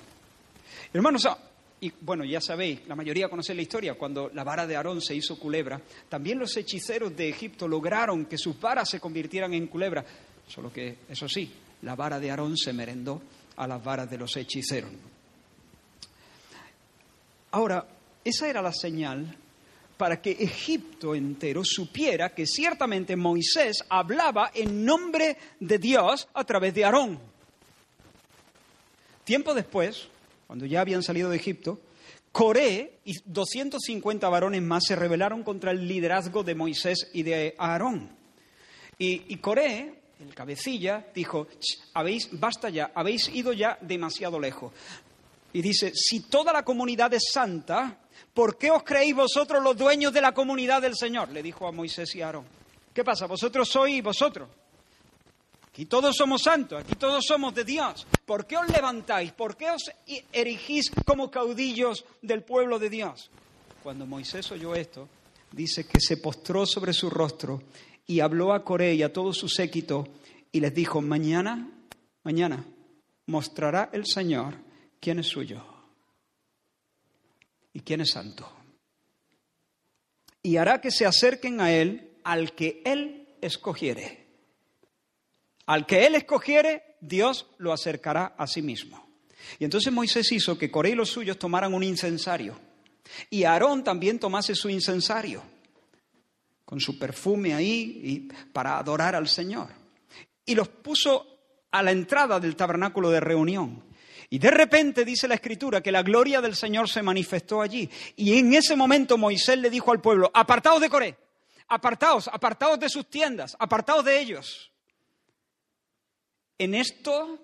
Hermanos, y bueno, ya sabéis, la mayoría conoce la historia, cuando la vara de Aarón se hizo culebra, también los hechiceros de Egipto lograron que sus varas se convirtieran en culebra, solo que, eso sí, la vara de Aarón se merendó a las varas de los hechiceros. Ahora, esa era la señal para que Egipto entero supiera que ciertamente Moisés hablaba en nombre de Dios a través de Aarón. Tiempo después, cuando ya habían salido de Egipto, Coré y 250 varones más se rebelaron contra el liderazgo de Moisés y de Aarón. Y, Coré el cabecilla, dijo, habéis, basta ya, habéis ido ya demasiado lejos. Y dice, si toda la comunidad es santa, ¿por qué os creéis vosotros los dueños de la comunidad del Señor? Le dijo a Moisés y Aarón. ¿Qué pasa? Vosotros sois vosotros. Aquí todos somos santos, aquí todos somos de Dios. ¿Por qué os levantáis? ¿Por qué os erigís como caudillos del pueblo de Dios? Cuando Moisés oyó esto, dice que se postró sobre su rostro y habló a Coré y a todo su séquito y les dijo, mañana, mañana mostrará el Señor quién es suyo y quién es santo. Y hará que se acerquen a Él al que Él escogiere. Al que Él escogiere, Dios lo acercará a sí mismo. Y entonces Moisés hizo que Coré y los suyos tomaran un incensario. Y Aarón también tomase su incensario, con su perfume ahí, para adorar al Señor. Y los puso a la entrada del tabernáculo de reunión. Y de repente dice la escritura que la gloria del Señor se manifestó allí. Y en ese momento Moisés le dijo al pueblo, apartaos de Coré, apartaos, apartaos de sus tiendas, apartaos de ellos. En esto,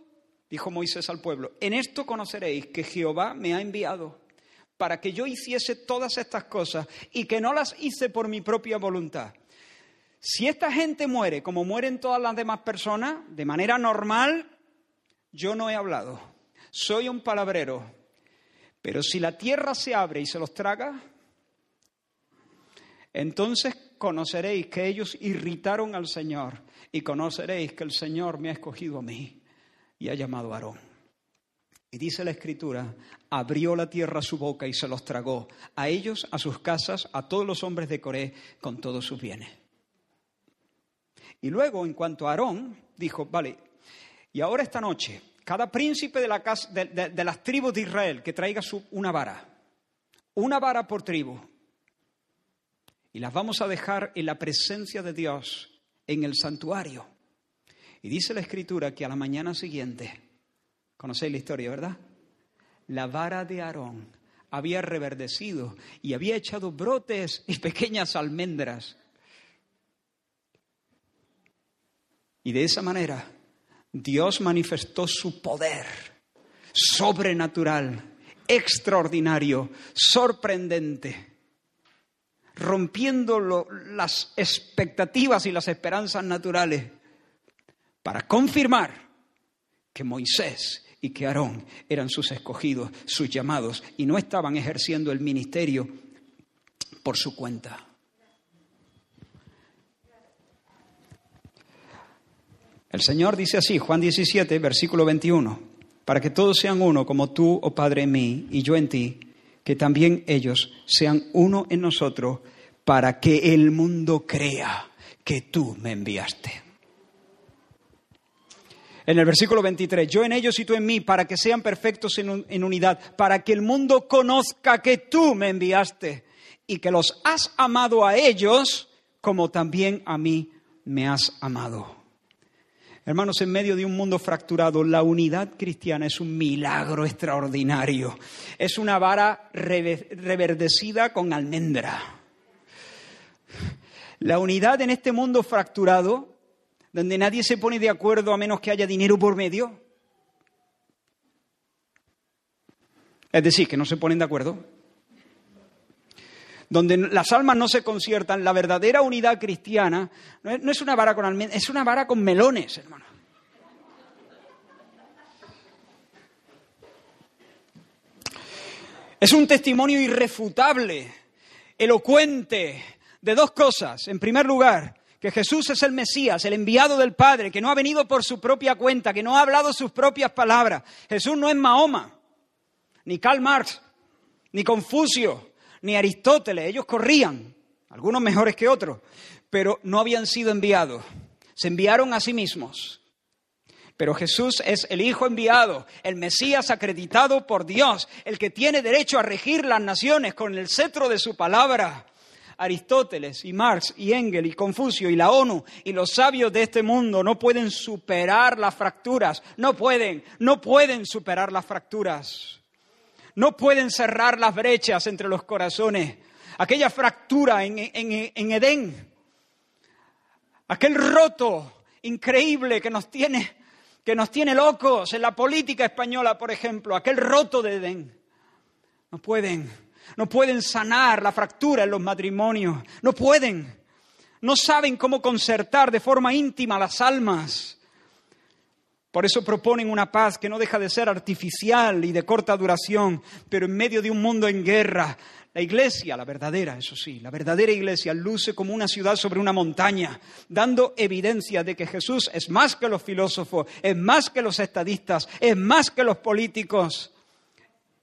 dijo Moisés al pueblo, en esto conoceréis que Jehová me ha enviado para que yo hiciese todas estas cosas y que no las hice por mi propia voluntad. Si esta gente muere como mueren todas las demás personas, de manera normal, yo no he hablado. Soy un palabrero. Pero si la tierra se abre y se los traga, entonces conoceréis que ellos irritaron al Señor y conoceréis que el Señor me ha escogido a mí y ha llamado a Aarón. Y dice la Escritura, abrió la tierra su boca y se los tragó, a ellos, a sus casas, a todos los hombres de Coré, con todos sus bienes. Y luego, en cuanto a Aarón, dijo, vale, y ahora esta noche, cada príncipe de, la casa, de, las tribus de Israel que traiga su, una vara, una vara por tribu, y las vamos a dejar en la presencia de Dios en el santuario. Y dice la escritura que a la mañana siguiente, conocéis la historia, ¿verdad? La vara de Aarón había reverdecido y había echado brotes y pequeñas almendras. Y de esa manera Dios manifestó su poder sobrenatural, extraordinario, sorprendente rompiendo las expectativas y las esperanzas naturales para confirmar que Moisés y que Aarón eran sus escogidos, sus llamados, y no estaban ejerciendo el ministerio por su cuenta. El Señor dice así, Juan 17, versículo 21, para que todos sean uno como tú, oh Padre, en mí y yo en ti que también ellos sean uno en nosotros para que el mundo crea que tú me enviaste. En el versículo 23, yo en ellos y tú en mí, para que sean perfectos en, en, unidad, para que el mundo conozca que tú me enviaste y que los has amado a ellos como también a mí me has amado. Hermanos, en medio de un mundo fracturado, la unidad cristiana es un milagro extraordinario. Es una vara reverdecida con almendra. La unidad en este mundo fracturado, donde nadie se pone de acuerdo a menos que haya dinero por medio. Es decir, que no se ponen de acuerdo. Donde las almas no se conciertan, la verdadera unidad cristiana no es una vara con almendra, es una vara con melones, hermano. Es un testimonio irrefutable, elocuente, de dos cosas. En primer lugar, que Jesús es el Mesías, el enviado del Padre, que no ha venido por su propia cuenta, que no ha hablado sus propias palabras. Jesús no es Mahoma, ni Karl Marx, ni Confucio, ni Aristóteles. Ellos corrían, algunos mejores que otros, pero no habían sido enviados. Se enviaron a sí mismos. Pero Jesús es el Hijo enviado, el Mesías acreditado por Dios, el que tiene derecho a regir las naciones con el cetro de su palabra. Aristóteles y Marx y Engel y Confucio y la ONU y los sabios de este mundo no pueden superar las fracturas, no pueden, no pueden superar las fracturas, no pueden cerrar las brechas entre los corazones. Aquella fractura en, en Edén, aquel roto increíble que nos tiene, que nos tiene locos en la política española, por ejemplo, aquel roto de Edén. No pueden, no pueden sanar la fractura en los matrimonios, no pueden, no saben cómo concertar de forma íntima las almas. Por eso proponen una paz que no deja de ser artificial y de corta duración, pero en medio de un mundo en guerra, la iglesia, la verdadera, eso sí, la verdadera iglesia luce como una ciudad sobre una montaña, dando evidencia de que Jesús es más que los filósofos, es más que los estadistas, es más que los políticos.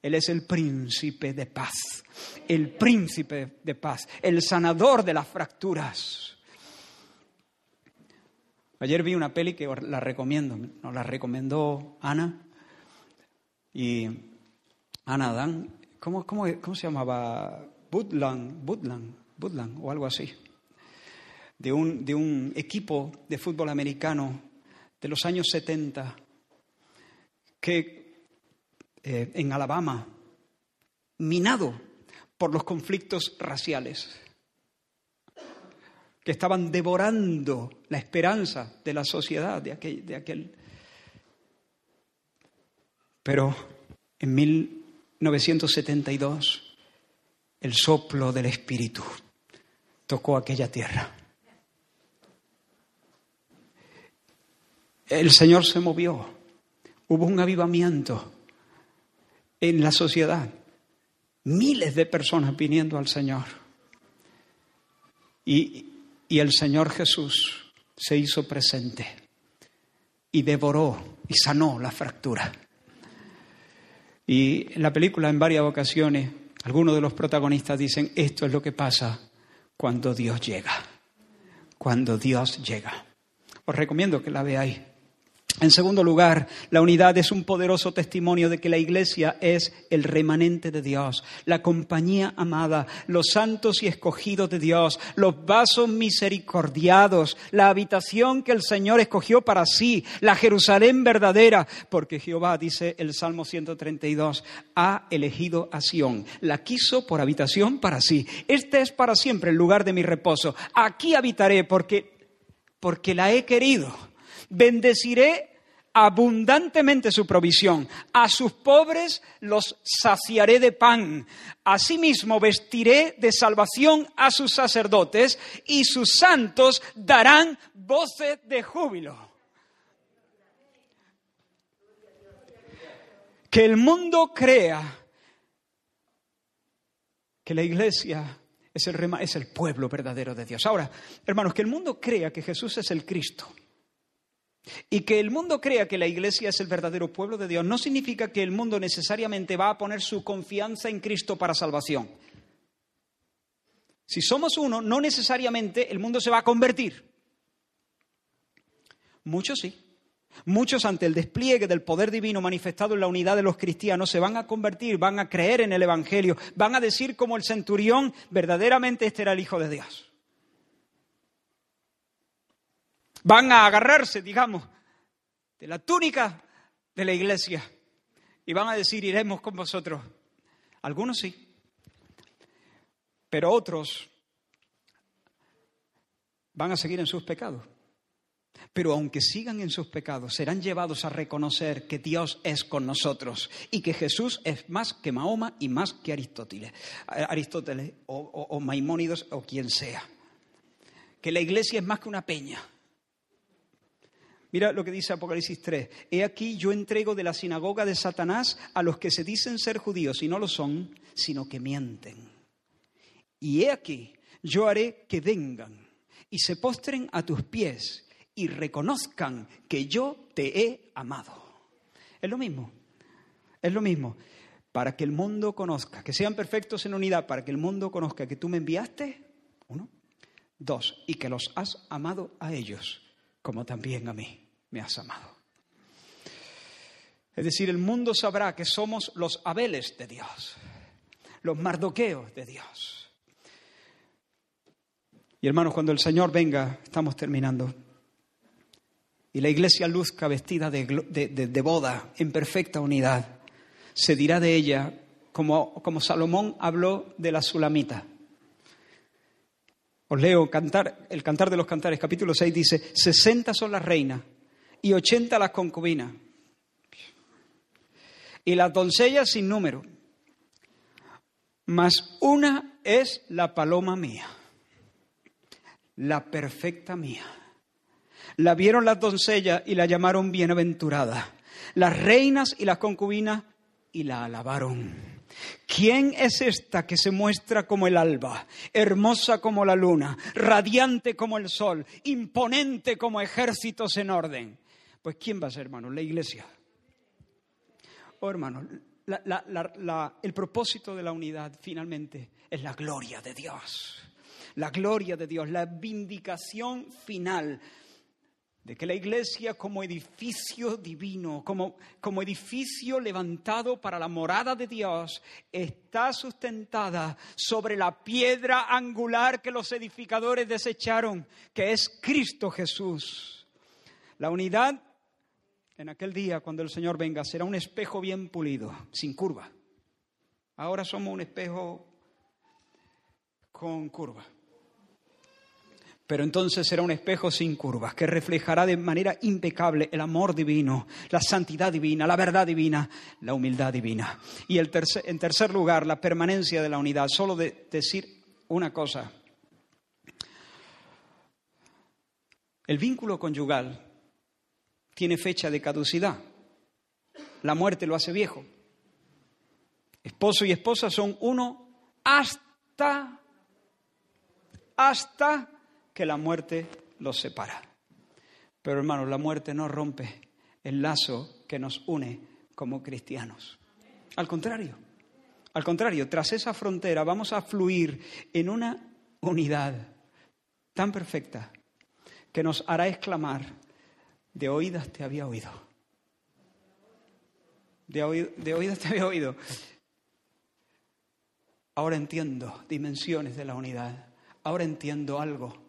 Él es el príncipe de paz, el príncipe de paz, el sanador de las fracturas. Ayer vi una peli que la recomiendo, nos la recomendó Ana y Ana Dan, ¿cómo, cómo, cómo se llamaba? Budland, Budland, Budland o algo así, de un, de un equipo de fútbol americano de los años 70 que eh, en Alabama, minado por los conflictos raciales estaban devorando la esperanza de la sociedad de aquel, de aquel. Pero en 1972 el soplo del Espíritu tocó aquella tierra. El Señor se movió, hubo un avivamiento en la sociedad. Miles de personas viniendo al Señor. Y, y el Señor Jesús se hizo presente y devoró y sanó la fractura. Y en la película en varias ocasiones algunos de los protagonistas dicen, esto es lo que pasa cuando Dios llega, cuando Dios llega. Os recomiendo que la veáis. En segundo lugar, la unidad es un poderoso testimonio de que la Iglesia es el remanente de Dios, la compañía amada, los santos y escogidos de Dios, los vasos misericordiados, la habitación que el Señor escogió para sí, la Jerusalén verdadera, porque Jehová, dice el Salmo 132, ha elegido a Sión, la quiso por habitación para sí. Este es para siempre el lugar de mi reposo. Aquí habitaré porque, porque la he querido Bendeciré abundantemente su provisión. A sus pobres los saciaré de pan. Asimismo vestiré de salvación a sus sacerdotes y sus santos darán voces de júbilo. Que el mundo crea que la iglesia es el, es el pueblo verdadero de Dios. Ahora, hermanos, que el mundo crea que Jesús es el Cristo y que el mundo crea que la iglesia es el verdadero pueblo de Dios no significa que el mundo necesariamente va a poner su confianza en Cristo para salvación. Si somos uno, no necesariamente el mundo se va a convertir. Muchos sí. Muchos ante el despliegue del poder divino manifestado en la unidad de los cristianos se van a convertir, van a creer en el Evangelio, van a decir como el centurión, verdaderamente este era el Hijo de Dios. Van a agarrarse, digamos, de la túnica de la iglesia y van a decir, iremos con vosotros. Algunos sí, pero otros van a seguir en sus pecados. Pero aunque sigan en sus pecados, serán llevados a reconocer que Dios es con nosotros y que Jesús es más que Mahoma y más que Aristóteles, Aristóteles o, o Maimónidos o quien sea. Que la iglesia es más que una peña, Mira lo que dice Apocalipsis 3. He aquí yo entrego de la sinagoga de Satanás a los que se dicen ser judíos y no lo son, sino que mienten. Y he aquí yo haré que vengan y se postren a tus pies y reconozcan que yo te he amado. Es lo mismo, es lo mismo. Para que el mundo conozca, que sean perfectos en unidad, para que el mundo conozca que tú me enviaste, uno. Dos, y que los has amado a ellos como también a mí me has amado. Es decir, el mundo sabrá que somos los Abeles de Dios, los Mardoqueos de Dios. Y hermanos, cuando el Señor venga, estamos terminando, y la iglesia luzca vestida de, boda en perfecta unidad, se dirá de ella, como, como Salomón habló de la Sulamita, Os leo el Cantar de los Cantares, capítulo 6, dice, 60 son las reinas y 80 las concubinas. Y las doncellas sin número. Mas una es la paloma mía, la perfecta mía. La vieron las doncellas y la llamaron bienaventurada. Las reinas y las concubinas y la alabaron. ¿Quién es esta que se muestra como el alba, hermosa como la luna, radiante como el sol, imponente como ejércitos en orden? Pues ¿quién va a ser, hermano? La iglesia. Oh, hermano, el propósito de la unidad finalmente es la gloria de Dios. La gloria de Dios, la vindicación final de que la iglesia como edificio divino, como, como edificio levantado para la morada de Dios, está sustentada sobre la piedra angular que los edificadores desecharon, que es Cristo Jesús. La unidad en aquel día, cuando el Señor venga, será un espejo bien pulido, sin curva. Ahora somos un espejo con curva pero entonces será un espejo sin curvas que reflejará de manera impecable el amor divino, la santidad divina, la verdad divina, la humildad divina. Y el en tercer lugar, la permanencia de la unidad. Solo de decir una cosa. El vínculo conyugal tiene fecha de caducidad. La muerte lo hace viejo. Esposo y esposa son uno hasta, hasta que la muerte los separa. Pero hermanos, la muerte no rompe el lazo que nos une como cristianos. Al contrario, al contrario, tras esa frontera vamos a fluir en una unidad tan perfecta que nos hará exclamar, de oídas te había oído. De, de oídas te había oído. Ahora entiendo dimensiones de la unidad. Ahora entiendo algo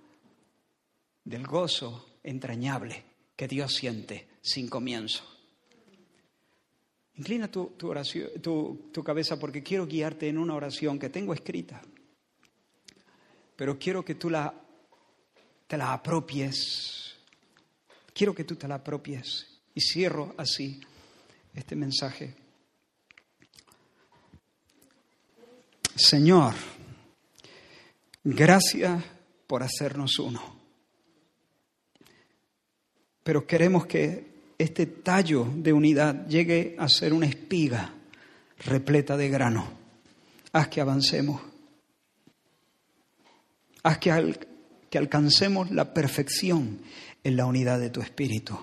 del gozo entrañable que Dios siente sin comienzo. Inclina tu, oración, tu, cabeza porque quiero guiarte en una oración que tengo escrita, pero quiero que tú la, te la apropies. Quiero que tú te la apropies. Y cierro así este mensaje. Señor, gracias por hacernos uno pero queremos que este tallo de unidad llegue a ser una espiga repleta de grano. Haz que avancemos. Haz que, que alcancemos la perfección en la unidad de tu espíritu.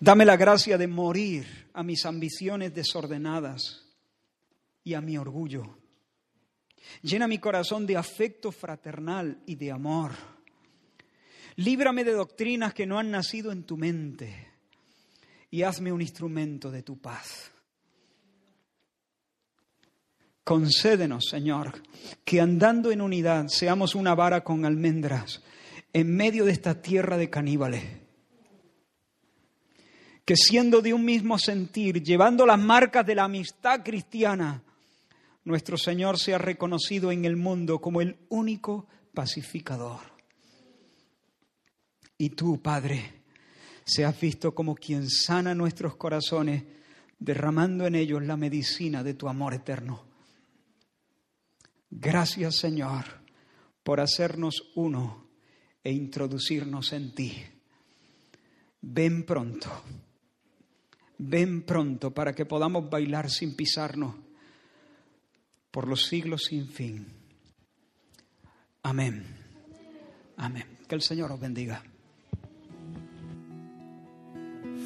Dame la gracia de morir a mis ambiciones desordenadas y a mi orgullo. Llena mi corazón de afecto fraternal y de amor Líbrame de doctrinas que no han nacido en tu mente y hazme un instrumento de tu paz. Concédenos, Señor, que andando en unidad seamos una vara con almendras en medio de esta tierra de caníbales. Que siendo de un mismo sentir, llevando las marcas de la amistad cristiana, nuestro Señor sea reconocido en el mundo como el único pacificador. Y tú, Padre, seas visto como quien sana nuestros corazones, derramando en ellos la medicina de tu amor eterno. Gracias, Señor, por hacernos uno e introducirnos en ti. Ven pronto, ven pronto para que podamos bailar sin pisarnos por los siglos sin fin. Amén. Amén. Que el Señor os bendiga.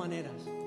maneras.